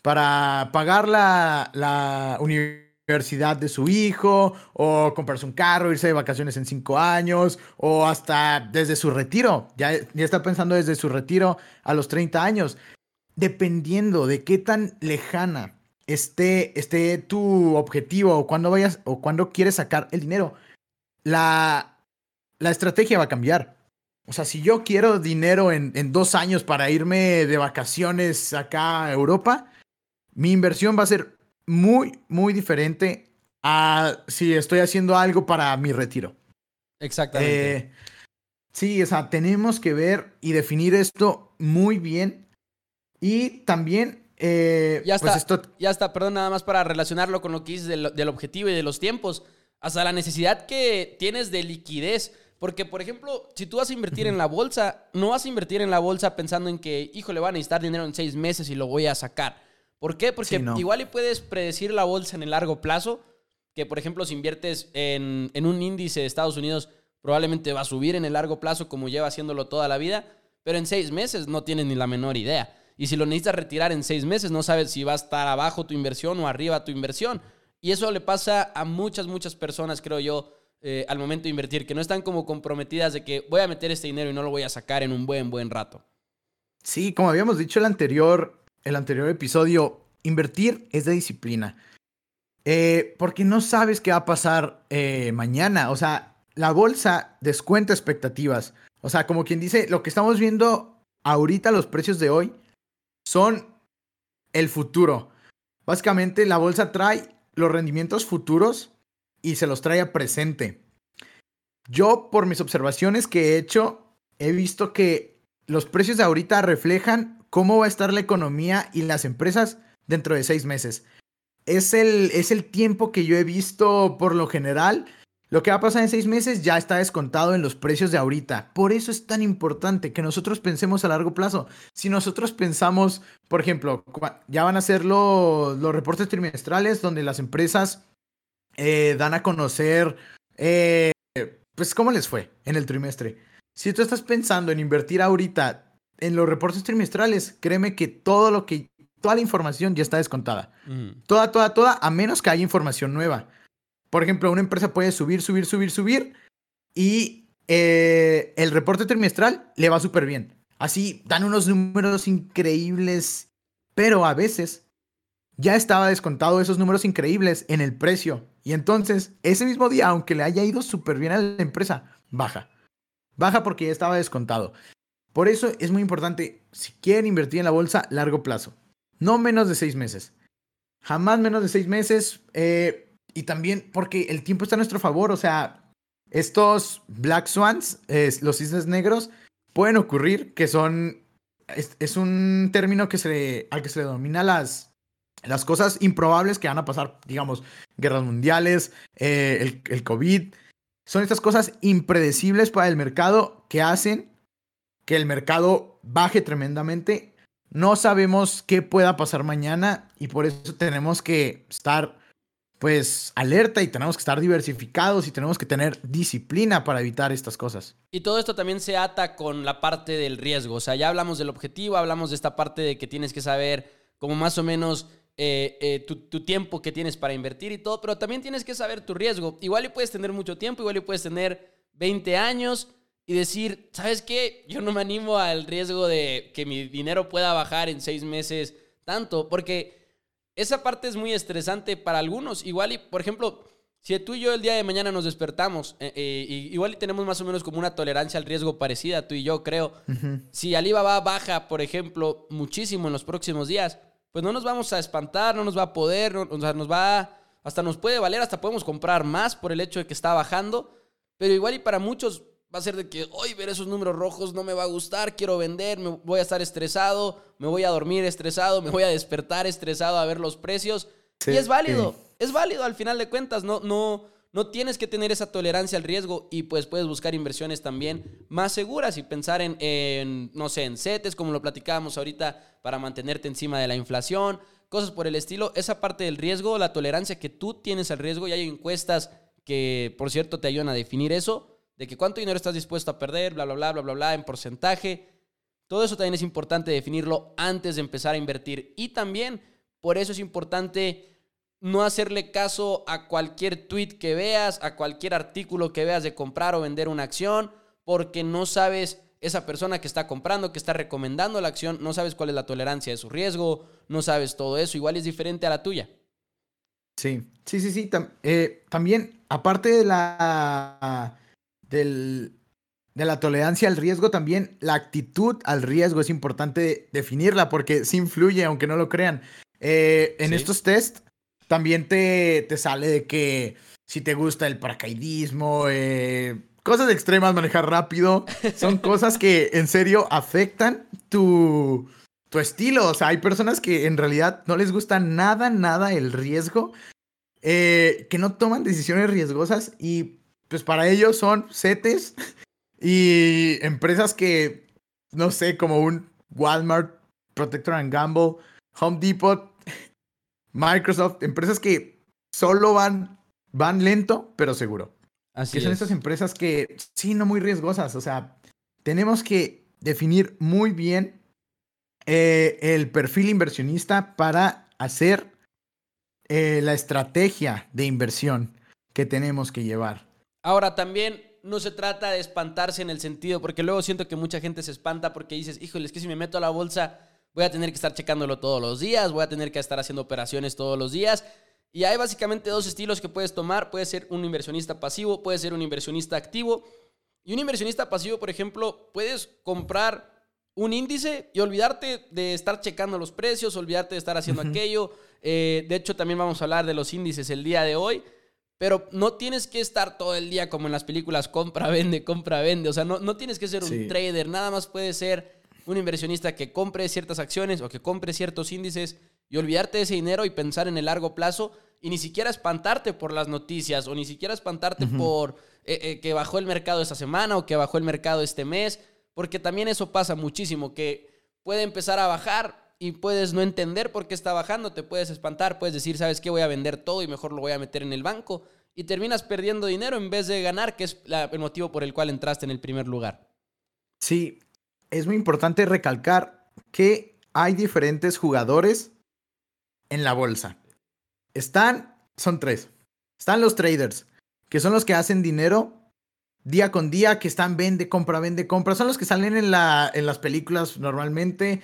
para pagar la, la universidad de su hijo, o comprarse un carro, irse de vacaciones en 5 años, o hasta desde su retiro. Ya, ya está pensando desde su retiro a los 30 años dependiendo de qué tan lejana esté, esté tu objetivo o cuando vayas o cuando quieres sacar el dinero, la, la estrategia va a cambiar. O sea, si yo quiero dinero en, en, dos años para irme de vacaciones acá a Europa, mi inversión va a ser muy, muy diferente a si estoy haciendo algo para mi retiro. Exactamente. Eh, sí, o sea, tenemos que ver y definir esto muy bien y también... Eh, ya pues está, ya está, perdón, nada más para relacionarlo con lo que dices del, objetivo y de los tiempos, hasta la necesidad que tienes de liquidez. Porque, por ejemplo, si tú vas a invertir en la bolsa, no vas a invertir en la bolsa pensando en que, hijo, le van a necesitar dinero en seis meses y lo voy a sacar. ¿Por qué? Porque igual y puedes predecir la bolsa en el largo plazo, que por ejemplo, si inviertes en, en, un índice de Estados Unidos, probablemente va a subir en el largo plazo como lleva haciéndolo toda la vida, pero en seis meses no tienes ni la menor idea. Y si lo necesitas retirar en seis meses, no sabes si va a estar abajo tu inversión o arriba tu inversión. Y eso le pasa a muchas, muchas personas, creo yo, eh, al momento de invertir, que no están como comprometidas de que voy a meter este dinero y no lo voy a sacar en un buen, buen rato. Sí, como habíamos dicho el anterior, el anterior episodio, invertir es de disciplina. Eh, porque no sabes qué va a pasar eh, mañana. O sea, la bolsa descuenta expectativas. O sea, como quien dice, lo que estamos viendo ahorita, los precios de hoy, son el futuro. Básicamente la bolsa trae los rendimientos futuros y se los trae a presente. Yo, por mis observaciones que he hecho, he visto que los precios de ahorita reflejan cómo va a estar la economía y las empresas dentro de seis meses. Es el, es el tiempo que yo he visto por lo general lo que va a pasar en seis meses ya está descontado en los precios de ahorita. Por eso es tan importante que nosotros pensemos a largo plazo. Si nosotros pensamos, por ejemplo, ya van a ser los, reportes trimestrales donde las empresas eh, dan a conocer, eh, pues, cómo les fue en el trimestre. Si tú estás pensando en invertir ahorita en los reportes trimestrales, créeme que todo lo que, toda la información ya está descontada. Toda, toda, toda, a menos que haya información nueva. Por ejemplo, una empresa puede subir, subir, subir, subir y eh, el reporte trimestral le va súper bien. Así dan unos números increíbles, pero a veces ya estaba descontado esos números increíbles en el precio. Y entonces, ese mismo día, aunque le haya ido súper bien a la empresa, baja. Baja porque ya estaba descontado. Por eso es muy importante, si quieren invertir en la bolsa, largo plazo. No menos de seis meses. Jamás menos de seis meses. Eh, y también porque el tiempo está a nuestro favor, o sea, estos Black Swans, los cisnes negros, pueden ocurrir, que son, es, un término que se, al que se le denomina las, las cosas improbables que van a pasar, digamos, guerras mundiales, eh, el, el COVID, son estas cosas impredecibles para el mercado que hacen que el mercado baje tremendamente. No sabemos qué pueda pasar mañana y por eso tenemos que estar pues alerta y tenemos que estar diversificados y tenemos que tener disciplina para evitar estas cosas. Y todo esto también se ata con la parte del riesgo. O sea, ya hablamos del objetivo, hablamos de esta parte de que tienes que saber como más o menos eh, eh, tu, tiempo que tienes para invertir y todo, pero también tienes que saber tu riesgo. Igual y puedes tener mucho tiempo, igual y puedes tener 20 años y decir, ¿sabes qué? Yo no me animo al riesgo de que mi dinero pueda bajar en seis meses tanto, porque esa parte es muy estresante para algunos. Igual, y por ejemplo, si tú y yo el día de mañana nos despertamos, eh, eh, igual tenemos más o menos como una tolerancia al riesgo parecida, tú y yo creo. Si Alibaba baja, por ejemplo, muchísimo en los próximos días, pues no nos vamos a espantar, no nos va a poder, o sea, nos va, hasta nos puede valer, hasta podemos comprar más por el hecho de que está bajando, pero igual y para muchos va a ser de que hoy ver esos números rojos no me va a gustar, quiero vender, me voy a estar estresado, me voy a dormir estresado, me voy a despertar estresado a ver los precios. y es válido, es válido al final de cuentas, no, no, no tienes que tener esa tolerancia al riesgo y pues puedes buscar inversiones también más seguras y pensar en, en no sé, en CETES, como lo platicábamos ahorita, para mantenerte encima de la inflación, cosas por el estilo. Esa parte del riesgo, la tolerancia que tú tienes al riesgo, y hay encuestas que, por cierto, te ayudan a definir eso de que cuánto dinero estás dispuesto a perder, bla, bla, bla, bla, bla, bla, en porcentaje. Todo eso también es importante definirlo antes de empezar a invertir. Y también, por eso es importante no hacerle caso a cualquier tweet que veas, a cualquier artículo que veas de comprar o vender una acción, porque no sabes esa persona que está comprando, que está recomendando la acción, no sabes cuál es la tolerancia de su riesgo, no sabes todo eso, igual es diferente a la tuya. Sí, sí, sí, sí. Eh, también, aparte de la de la tolerancia al riesgo, también la actitud al riesgo es importante definirla porque sí influye, aunque no lo crean. Eh, en estos test también te, te, sale de que si te gusta el paracaidismo, eh, cosas extremas, manejar rápido, son cosas que en serio afectan tu, tu estilo. O sea, hay personas que en realidad no les gusta nada, nada el riesgo, eh, que no toman decisiones riesgosas y pues para ellos son CETES y empresas que, no sé, como un Walmart, Protector and Gamble, Home Depot, Microsoft, empresas que solo van, van lento, pero seguro. Así que son estas empresas que, sí, no muy riesgosas. O sea, tenemos que definir muy bien eh, el perfil inversionista para hacer eh, la estrategia de inversión que tenemos que llevar. Ahora también no se trata de espantarse en el sentido, porque luego siento que mucha gente se espanta porque dices, híjole, es que si me meto a la bolsa voy a tener que estar checándolo todos los días, voy a tener que estar haciendo operaciones todos los días. Y hay básicamente dos estilos que puedes tomar. Puede ser un inversionista pasivo, puede ser un inversionista activo. Y un inversionista pasivo, por ejemplo, puedes comprar un índice y olvidarte de estar checando los precios, olvidarte de estar haciendo aquello. Eh, de hecho, también vamos a hablar de los índices el día de hoy. Pero no tienes que estar todo el día como en las películas, compra, vende, compra, vende. O sea, no, no tienes que ser un trader, nada más puede ser un inversionista que compre ciertas acciones o que compre ciertos índices y olvidarte de ese dinero y pensar en el largo plazo y ni siquiera espantarte por las noticias o ni siquiera espantarte por eh, eh, que bajó el mercado esta semana o que bajó el mercado este mes, porque también eso pasa muchísimo, que puede empezar a bajar y puedes no entender por qué está bajando, te puedes espantar, puedes decir, ¿sabes qué? Voy a vender todo y mejor lo voy a meter en el banco y terminas perdiendo dinero en vez de ganar, que es el motivo por el cual entraste en el primer lugar. Sí, es muy importante recalcar que hay diferentes jugadores en la bolsa. Están, son tres. Están los traders, que son los que hacen dinero día con día, que están vende, compra, vende, compra. Son los que salen en, la, en las películas normalmente.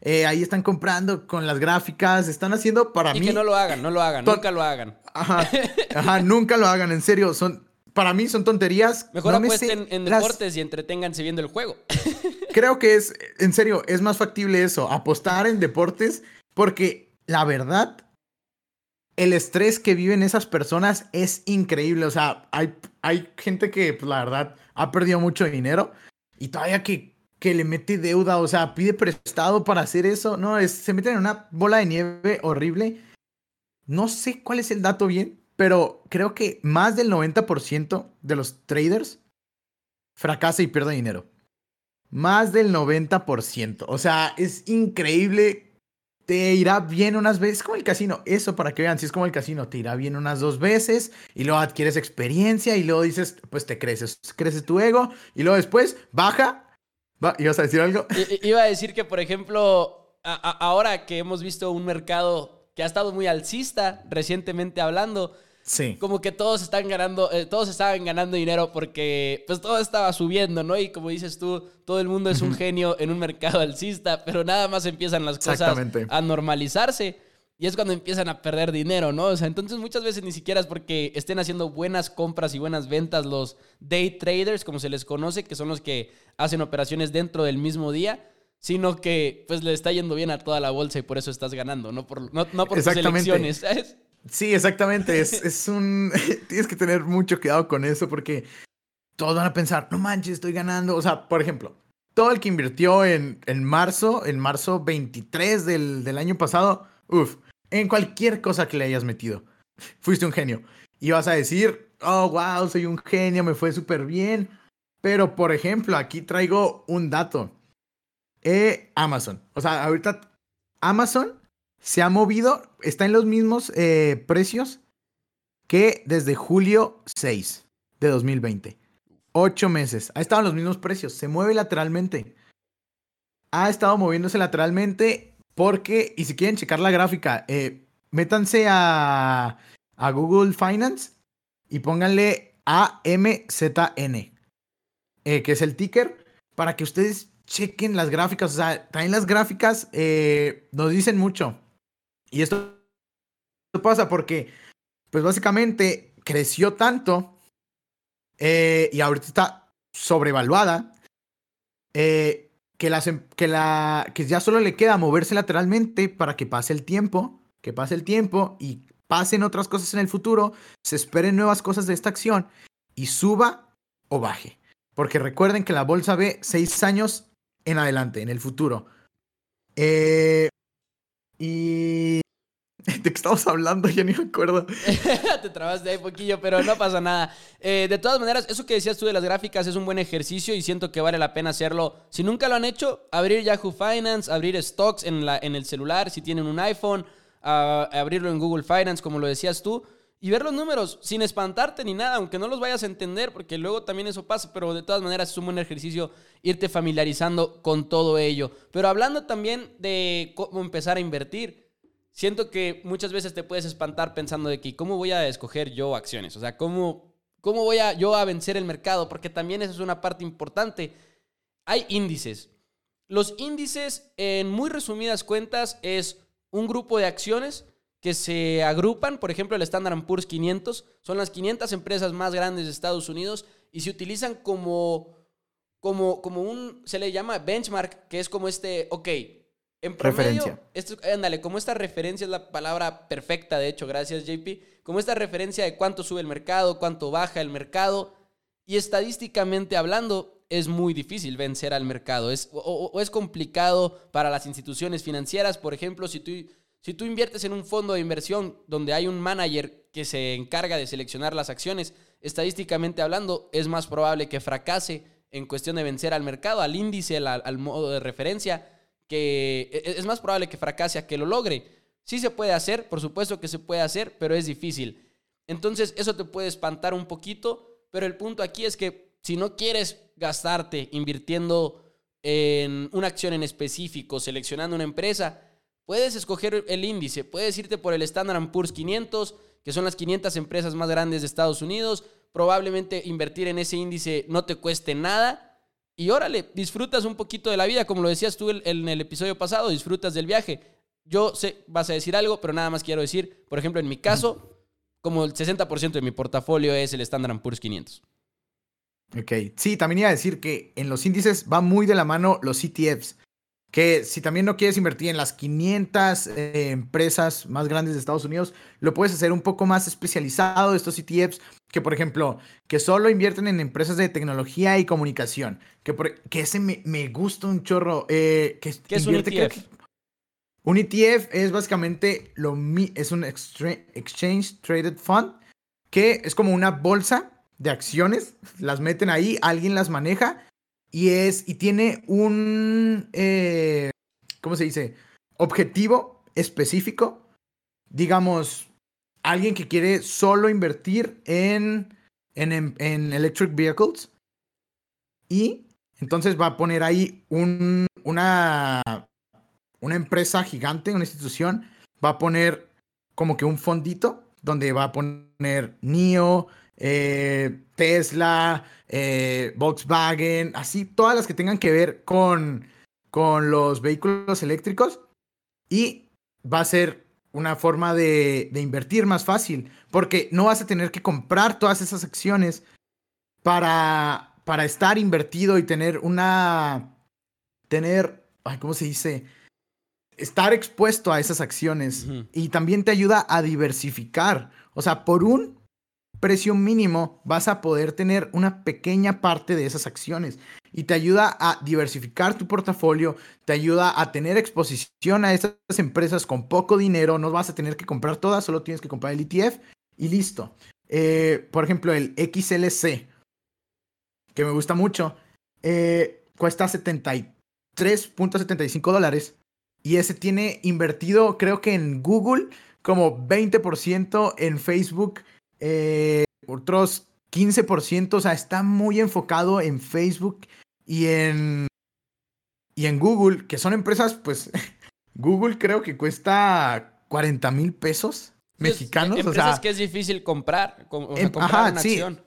Eh, ahí están comprando con las gráficas, están haciendo para mí. Y que no lo hagan, no lo hagan, nunca lo hagan. Ajá, ajá, nunca lo hagan, en serio, son, para mí son tonterías. Mejor apuesten en deportes y entreténganse viendo el juego. Creo que es, en serio, es más factible eso, apostar en deportes, porque la verdad, el estrés que viven esas personas es increíble. O sea, hay, hay gente que, pues, la verdad, ha perdido mucho dinero y todavía que que le mete deuda, o sea, pide prestado para hacer eso. No, es, se meten en una bola de nieve horrible. No sé cuál es el dato bien, pero creo que más del 90% de los traders fracasa y pierde dinero. Más del 90%. O sea, es increíble. Te irá bien unas veces, como el casino. Eso para que vean, si es como el casino, te irá bien unas dos veces y luego adquieres experiencia y luego dices, pues te creces, creces tu ego y luego después baja ¿Ibas a decir algo? iba a decir que, por ejemplo, ahora que hemos visto un mercado que ha estado muy alcista, recientemente hablando, sí. como que todos están ganando, eh, todos estaban ganando dinero porque pues todo estaba subiendo, ¿no? Y como dices tú, todo el mundo es un genio en un mercado alcista, pero nada más empiezan las cosas a normalizarse. Y es cuando empiezan a perder dinero, ¿no? O sea, entonces muchas veces ni siquiera es porque estén haciendo buenas compras y buenas ventas los day traders, como se les conoce, que son los que hacen operaciones dentro del mismo día, sino que pues le está yendo bien a toda la bolsa y por eso estás ganando, no por, no, no por tus elecciones, ¿sabes? Sí, exactamente. Es, es un. Tienes que tener mucho cuidado con eso porque todos van a pensar, no manches, estoy ganando. O sea, por ejemplo, todo el que invirtió en, en marzo, en marzo 23 del, del año pasado, uff, en cualquier cosa que le hayas metido. Fuiste un genio. Y vas a decir, oh, wow, soy un genio, me fue súper bien. Pero, por ejemplo, aquí traigo un dato. Eh, Amazon. O sea, ahorita Amazon se ha movido, está en los mismos eh, precios que desde julio 6 de 2020. Ocho meses. Ha estado en los mismos precios. Se mueve lateralmente. Ha estado moviéndose lateralmente porque, y si quieren checar la gráfica, eh, métanse a, Google Finance y pónganle AMZN, eh, que es el ticker, para que ustedes chequen las gráficas. O sea, también las gráficas eh, nos dicen mucho. Y esto pasa porque, pues básicamente, creció tanto y ahorita está sobrevaluada. Eh, que, em, que, la, que ya solo le queda moverse lateralmente para que pase el tiempo, que pase el tiempo y pasen otras cosas en el futuro, se esperen nuevas cosas de esta acción y suba o baje. Porque recuerden que la bolsa ve seis años en adelante, en el futuro. Eh, y ¿De qué estamos hablando? Ya ni me acuerdo. Te trabaste ahí poquillo, pero no pasa nada. Eh, de todas maneras, eso que decías tú de las gráficas es un buen ejercicio y siento que vale la pena hacerlo. Si nunca lo han hecho, abrir Yahoo Finance, abrir stocks en, la, en el celular, si tienen un iPhone, abrirlo en Google Finance, como lo decías tú, y ver los números sin espantarte ni nada, aunque no los vayas a entender, porque luego también eso pasa, pero de todas maneras es un buen ejercicio irte familiarizando con todo ello. Pero hablando también de cómo empezar a invertir siento que muchas veces te puedes espantar pensando de que, ¿cómo voy a escoger yo acciones? O sea, ¿cómo, cómo voy a, yo a vencer el mercado? Porque también esa es una parte importante. Hay índices. Los índices, en muy resumidas cuentas, es un grupo de acciones que se agrupan, por ejemplo, el Standard Poor's 500, son las 500 empresas más grandes de Estados Unidos y se utilizan como, como, como un, se le llama benchmark, que es como este, ok, en promedio, esto, ándale, como esta referencia es la palabra perfecta, de hecho, gracias JP, como esta referencia de cuánto sube el mercado, cuánto baja el mercado, y estadísticamente hablando, es muy difícil vencer al mercado, es, o, es complicado para las instituciones financieras, por ejemplo, si tú, si tú inviertes en un fondo de inversión donde hay un manager que se encarga de seleccionar las acciones, estadísticamente hablando, es más probable que fracase en cuestión de vencer al mercado, al índice, al modo de referencia, que e, e, es más probable que fracase a que lo logre. Sí se puede hacer, por supuesto que se puede hacer, pero es difícil. Entonces eso te puede espantar un poquito, pero el punto aquí es que si no quieres gastarte invirtiendo en una acción en específico, seleccionando una empresa, puedes escoger el índice, puedes irte por el Standard Poor's 500, que son las 500 empresas más grandes de Estados Unidos, probablemente invertir en ese índice no te cueste nada y órale, disfrutas un poquito de la vida, como lo decías tú en el episodio pasado, disfrutas del viaje. Yo sé, vas a decir algo, pero nada más quiero decir, por ejemplo, en mi caso, como el 60% de mi portafolio es el Standard Poor's 500. Ok, sí, también iba a decir que en los índices va muy de la mano los ETFs, que si también no quieres invertir en las 500 eh, empresas más grandes de Estados Unidos, lo puedes hacer un poco más especializado, estos ETFs que por ejemplo, que solo invierten en empresas de tecnología y comunicación, que, que ese me, me, gusta un chorro. Eh, que ¿Qué es un ETF? un ETF es básicamente lo es un exchange traded fund, que es como una bolsa de acciones, las meten ahí, alguien las maneja y es y tiene un eh, ¿cómo se dice? objetivo específico, digamos alguien que quiere solo invertir en, en, en, electric vehicles y entonces va a poner ahí un, una, una empresa gigante, una institución, va a poner como que un fondito donde va a poner NIO, eh, Tesla, eh, Volkswagen, así todas las que tengan que ver con, con los vehículos eléctricos y va a ser una forma de, de, invertir más fácil, porque no vas a tener que comprar todas esas acciones para, para estar invertido y tener una, tener, ay, ¿cómo se dice? Estar expuesto a esas acciones y también te ayuda a diversificar. O sea, por un precio mínimo vas a poder tener una pequeña parte de esas acciones y te ayuda a diversificar tu portafolio, te ayuda a tener exposición a esas empresas con poco dinero, no vas a tener que comprar todas, solo tienes que comprar el ETF y listo. Eh, por ejemplo, el XLC, que me gusta mucho, eh, cuesta 73.75 dólares y ese tiene invertido creo que en Google como 20%, en Facebook eh, otros 15%, o sea, está muy enfocado en Facebook y en, y en Google, que son empresas, pues, Google creo que cuesta 40 mil pesos mexicanos. Empresas o sea, que es difícil comprar, o sea, em, comprar una sí. acción.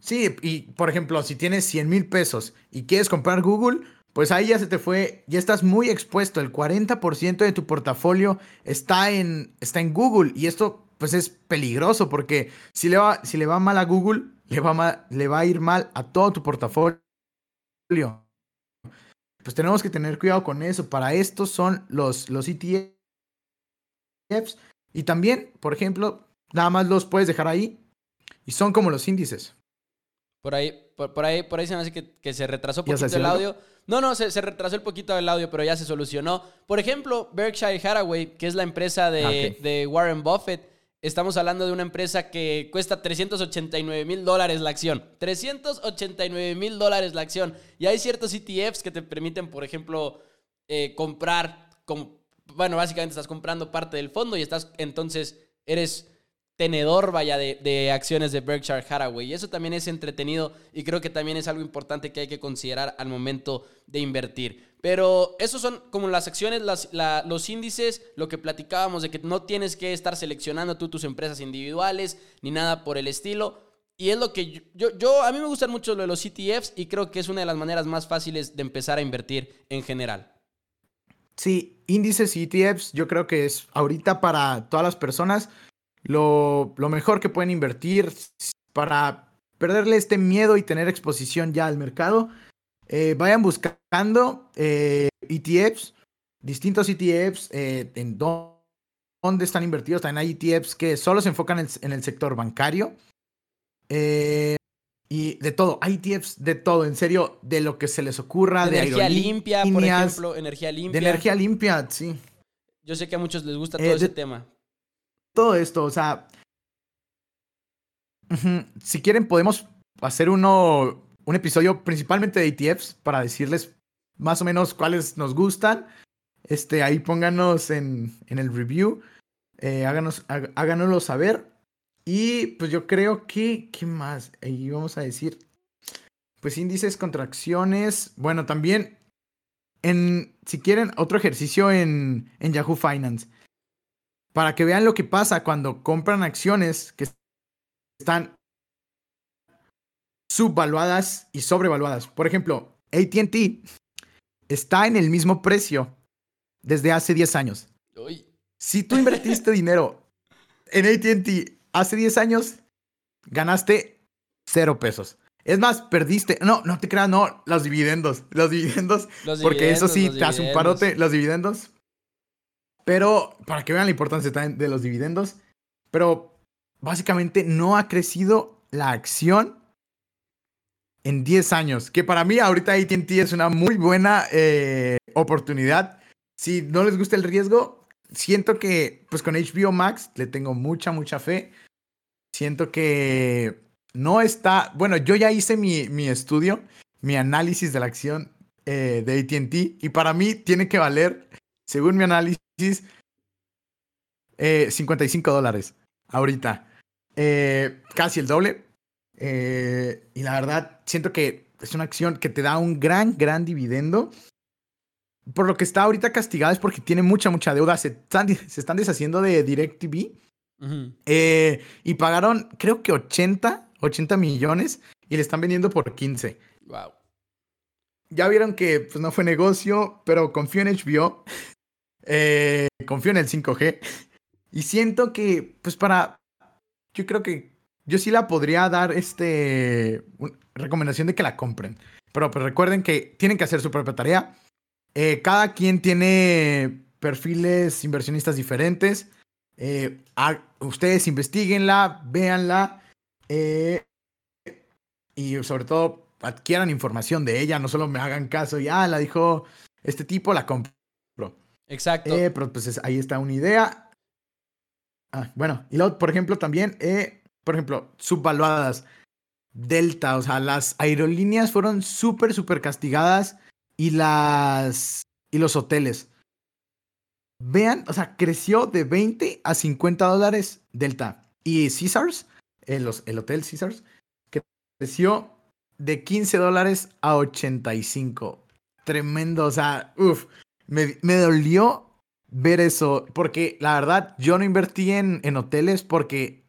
Sí, y por ejemplo, si tienes 100 mil pesos y quieres comprar Google, pues ahí ya se te fue, ya estás muy expuesto. El 40% de tu portafolio está en, está en Google y esto pues es peligroso porque si le va, si le va mal a Google, le va, le va a ir mal a todo tu portafolio. Pues tenemos que tener cuidado con eso. Para esto son los, los ETFs. Y también, por ejemplo, nada más los puedes dejar ahí. Y son como los índices. Por ahí, por, ahí, por ahí se me hace que, se retrasó un poquito el audio. No, no, se, retrasó el poquito el audio, pero ya se solucionó. Por ejemplo, Berkshire Hathaway, que es la empresa de, ah, de Warren Buffett, Estamos hablando de una empresa que cuesta 389 mil dólares la acción. 389 mil dólares la acción. Y hay ciertos ETFs que te permiten, por ejemplo, eh, comprar, bueno, básicamente estás comprando parte del fondo y estás, entonces, eres tenedor, vaya, de, de, acciones de Berkshire Hathaway. Y eso también es entretenido y creo que también es algo importante que hay que considerar al momento de invertir. Pero esos son como las acciones, las, los índices, lo que platicábamos de que no tienes que estar seleccionando tú tus empresas individuales ni nada por el estilo. Y es lo que yo, yo, a mí me gustan mucho lo de los ETFs y creo que es una de las maneras más fáciles de empezar a invertir en general. Sí, índices y ETFs yo creo que es ahorita para todas las personas lo, mejor que pueden invertir para perderle este miedo y tener exposición ya al mercado. Eh, vayan buscando eh, ETFs, distintos ETFs, eh, en dónde están invertidos. También hay ETFs que solo se enfocan en, el sector bancario. y de todo, hay ETFs de todo, en serio, de lo que se les ocurra. De, energía limpia, por ejemplo, energía limpia. De energía limpia, sí. Yo sé que a muchos les gusta todo ese tema todo esto, o sea, si quieren podemos hacer uno, un episodio principalmente de ETFs para decirles más o menos cuáles nos gustan. Este, ahí pónganos en, en el review, eh, háganos, háganoslo saber. Y pues yo creo que, ¿qué más? Ahí vamos a decir, pues índices, contracciones. Bueno, también, en, si quieren, otro ejercicio en, en Yahoo Finance para que vean lo que pasa cuando compran acciones que están subvaluadas y sobrevaluadas. Por ejemplo, ATT está en el mismo precio desde hace 10 años. Si tú invertiste dinero en ATT hace 10 años, ganaste cero pesos. Es más, perdiste. No, no te creas, no, los dividendos. Los dividendos. porque eso sí, te hace un parote. Los dividendos pero para que vean la importancia de los dividendos. Pero básicamente no ha crecido la acción en 10 años. Que para mí ahorita ATT es una muy buena eh, oportunidad. Si no les gusta el riesgo, siento que pues con HBO Max le tengo mucha, mucha fe. Siento que no está, bueno, yo ya hice mi, mi estudio, mi análisis de la acción eh, de ATT y para mí tiene que valer, según mi análisis, 55 eh, dólares ahorita. Casi el doble. Eh, y la verdad, siento que es una acción que te da un gran, gran dividendo. Por lo que está ahorita castigada es porque tiene mucha, mucha deuda. Se están, se están deshaciendo de DirecTV. y pagaron, creo que 80, 80 millones y le están vendiendo por 15. Wow. Ya vieron que pues, no fue negocio, pero confío en HBO. Eh, confío en el 5G. Y siento que, pues para, yo creo que yo sí la podría dar este, recomendación de que la compren. Pero pues recuerden que tienen que hacer su propia tarea. Eh, cada quien tiene perfiles inversionistas diferentes. Eh, ustedes investiguenla, véanla. Eh, y sobre todo adquieran información de ella, no solo me hagan caso y, ah, la dijo este tipo, la compro. Exacto. Eh, pero pues ahí está una idea. Ah, bueno, y luego, por ejemplo, también, eh, por ejemplo, subvaluadas. Delta, o sea, las aerolíneas fueron súper, súper castigadas y las... y los hoteles. Vean, o sea, creció de 20 a 50 dólares Delta. Y Caesars, el, el hotel Caesars, creció de 15 dólares a 85. Tremendo, o sea, uff, me, me, dolió ver eso, porque la verdad yo no invertí en, en hoteles porque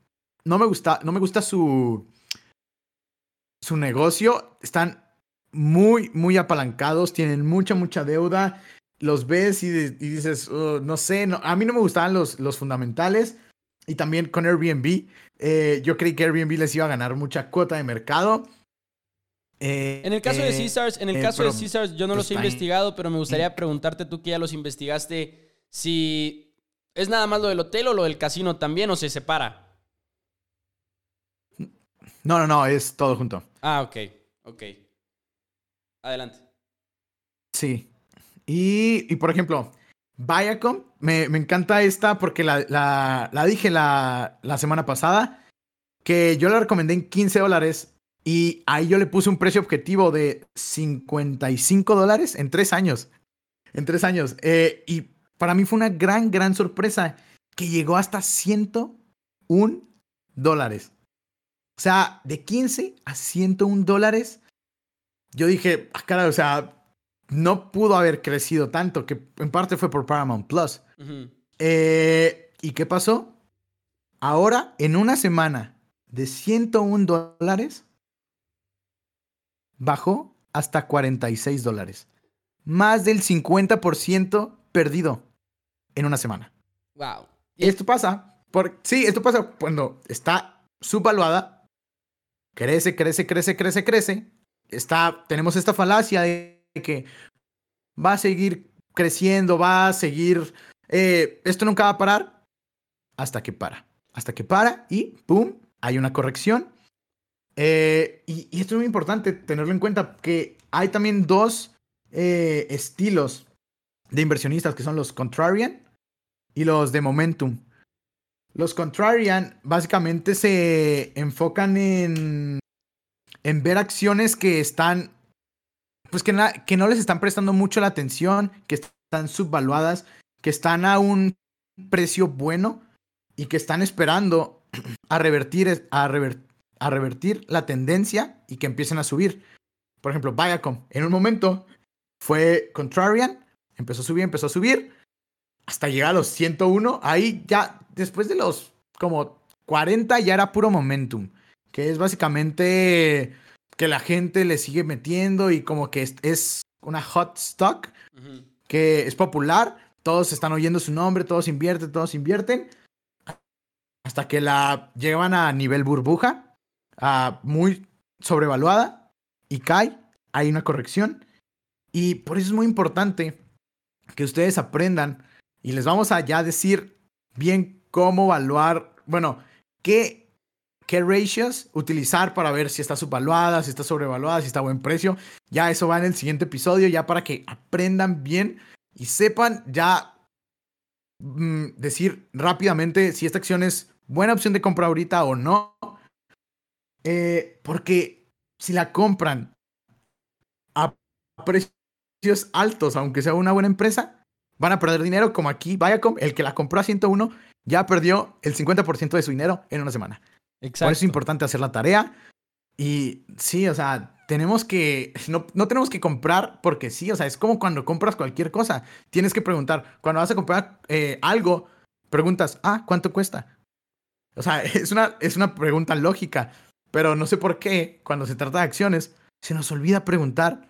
no me gusta, no me gusta su, su negocio. Están muy, muy apalancados, tienen mucha, mucha deuda. Los ves y, y dices, oh, no sé, no, a mí no me gustaban los, los fundamentales. Y también con Airbnb, eh, yo creí que Airbnb les iba a ganar mucha cuota de mercado eh, en el caso de eh, Caesars, en el caso de Caesars, yo no los he investigado, pero me gustaría preguntarte tú que ya los investigaste, si es nada más lo del hotel o lo del casino también o se separa. No, no, no, es todo junto. Ah, ok, ok. Adelante. Sí. Y, por ejemplo, Viacom, me, me, encanta esta porque la, la, la dije la, la semana pasada, que yo la recomendé en 15 dólares y ahí yo le puse un precio objetivo de 55 dólares en tres años. En tres años. Eh, y para mí fue una gran, gran sorpresa que llegó hasta 101 dólares. O sea, de 15 a 101 dólares. Yo dije, ah, cara, o sea, no pudo haber crecido tanto, que en parte fue por Paramount Plus. Eh, ¿Y qué pasó? Ahora, en una semana de 101 dólares, bajó hasta 46 dólares. Más del 50% perdido en una semana. Wow. Y esto pasa, por, sí, esto pasa cuando está subvaluada, crece, crece, crece, crece, crece. Está, tenemos esta falacia de que va a seguir creciendo, va a seguir, eh, esto nunca va a parar hasta que para, hasta que para y ¡pum! Hay una corrección eh, y, esto es muy importante tenerlo en cuenta, que hay también dos eh, estilos de inversionistas, que son los contrarian y los de momentum. Los contrarian básicamente se enfocan en, en ver acciones que están, pues que, que no les están prestando mucho la atención, que están subvaluadas, que están a un precio bueno y que están esperando a revertir, a revertir la tendencia y que empiecen a subir. Por ejemplo, Viacom, en un momento fue contrarian, empezó a subir, empezó a subir, hasta llegar a los 101. Ahí ya, después de los como 40, ya era puro momentum, que es básicamente que la gente le sigue metiendo y como que es, una hot stock, que es popular, todos están oyendo su nombre, todos invierten, todos invierten, hasta que la llevan a nivel burbuja muy sobrevaluada y cae, hay una corrección. Y por eso es muy importante que ustedes aprendan y les vamos a ya decir bien cómo evaluar, bueno, qué, qué ratios utilizar para ver si está subvaluada, si está sobrevaluada, si está a buen precio. Ya eso va en el siguiente episodio, ya para que aprendan bien y sepan ya mm, decir rápidamente si esta acción es buena opción de compra ahorita o no eh, porque si la compran a precios altos, aunque sea una buena empresa, van a perder dinero, como aquí Viacom, el que la compró a 101, ya perdió el 50% de su dinero en una semana. Exacto. Por eso es importante hacer la tarea. Y sí, o sea, tenemos que, no, no, tenemos que comprar porque sí, o sea, es como cuando compras cualquier cosa. Tienes que preguntar, cuando vas a comprar eh, algo, preguntas, ah, ¿cuánto cuesta? O sea, es una, es una pregunta lógica. Pero no sé por qué, cuando se trata de acciones, se nos olvida preguntar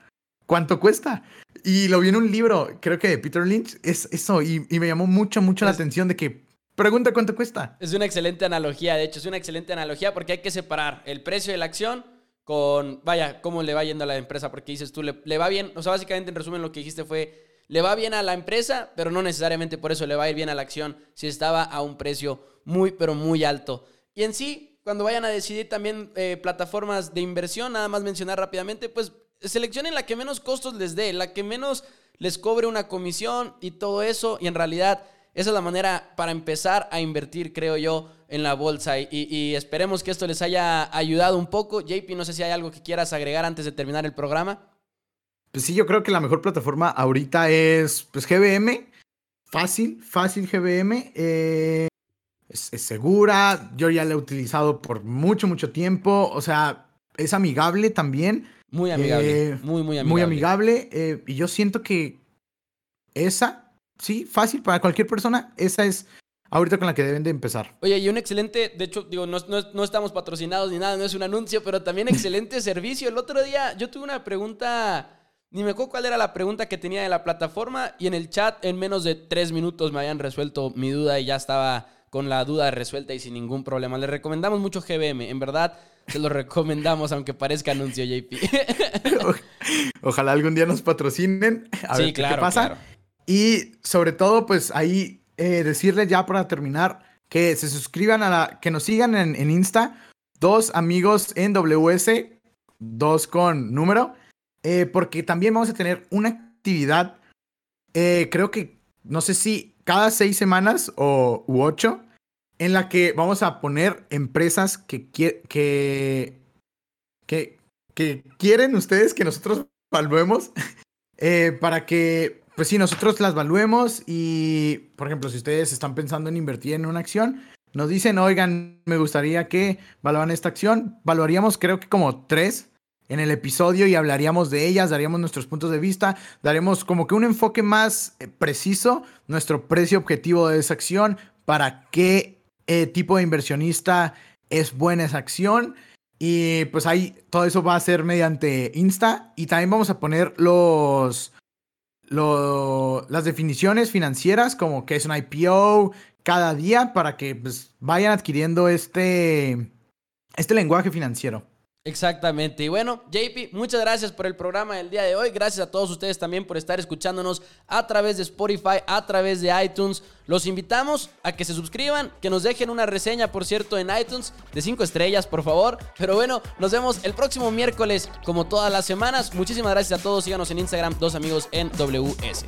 cuánto cuesta. Y lo vi en un libro, creo que de Peter Lynch, es eso, y, me llamó mucho, mucho la atención de que pregunta cuánto cuesta. Es una excelente analogía, de hecho, es una excelente analogía porque hay que separar el precio de la acción con, vaya, cómo le va yendo a la empresa, porque dices tú, le, le va bien, o sea, básicamente en resumen lo que dijiste fue, le va bien a la empresa, pero no necesariamente por eso le va a ir bien a la acción si estaba a un precio muy, pero muy alto. Y en sí, cuando vayan a decidir también eh, plataformas de inversión, nada más mencionar rápidamente, pues seleccionen la que menos costos les dé, la que menos les cobre una comisión y todo eso. Y en realidad esa es la manera para empezar a invertir, creo yo, en la bolsa. Y, esperemos que esto les haya ayudado un poco. JP, no sé si hay algo que quieras agregar antes de terminar el programa. Pues sí, yo creo que la mejor plataforma ahorita es pues GBM. Fácil, fácil GBM. Eh, es, segura. Yo ya la he utilizado por mucho, mucho tiempo. O sea, es amigable también. Muy amigable. Eh, muy, muy amigable. Muy amigable. Eh, y yo siento que esa, sí, fácil para cualquier persona, esa es ahorita con la que deben de empezar. Oye, y un excelente, de hecho, digo, no, no, estamos patrocinados ni nada, no es un anuncio, pero también excelente servicio. El otro día yo tuve una pregunta, ni me acuerdo cuál era la pregunta que tenía de la plataforma y en el chat en menos de tres minutos me habían resuelto mi duda y ya estaba con la duda resuelta y sin ningún problema. Le recomendamos mucho GBM, en verdad se lo recomendamos, aunque parezca anuncio, JP. Ojalá algún día nos patrocinen. A ver qué pasa. Y sobre todo, pues ahí eh, decirles ya para terminar que se suscriban a la. que nos sigan en, Insta. Dos amigos en WS, dos con número. Eh, porque también vamos a tener una actividad. Eh, creo que no sé si cada seis semanas o u ocho en la que vamos a poner empresas que, que, que, que quieren ustedes que nosotros valuemos eh, para que, pues sí, nosotros las valuemos. Y, por ejemplo, si ustedes están pensando en invertir en una acción, nos dicen, oigan, me gustaría que valoran esta acción, valuaríamos creo que como tres en el episodio y hablaríamos de ellas, daríamos nuestros puntos de vista, daremos como que un enfoque más eh, preciso, nuestro precio objetivo de esa acción, para qué tipo de inversionista es buena esa acción. Y pues ahí todo eso va a ser mediante Insta. Y también vamos a poner los, las definiciones financieras, como que es un IPO cada día, para que pues, vayan adquiriendo este, este lenguaje financiero. Exactamente. Y bueno, JP, muchas gracias por el programa del día de hoy. Gracias a todos ustedes también por estar escuchándonos a través de Spotify, a través de iTunes. Los invitamos a que se suscriban, que nos dejen una reseña, por cierto, en iTunes de 5 estrellas, por favor. Pero bueno, nos vemos el próximo miércoles, como todas las semanas. Muchísimas gracias a todos. Síganos en Instagram, dos amigos en WS.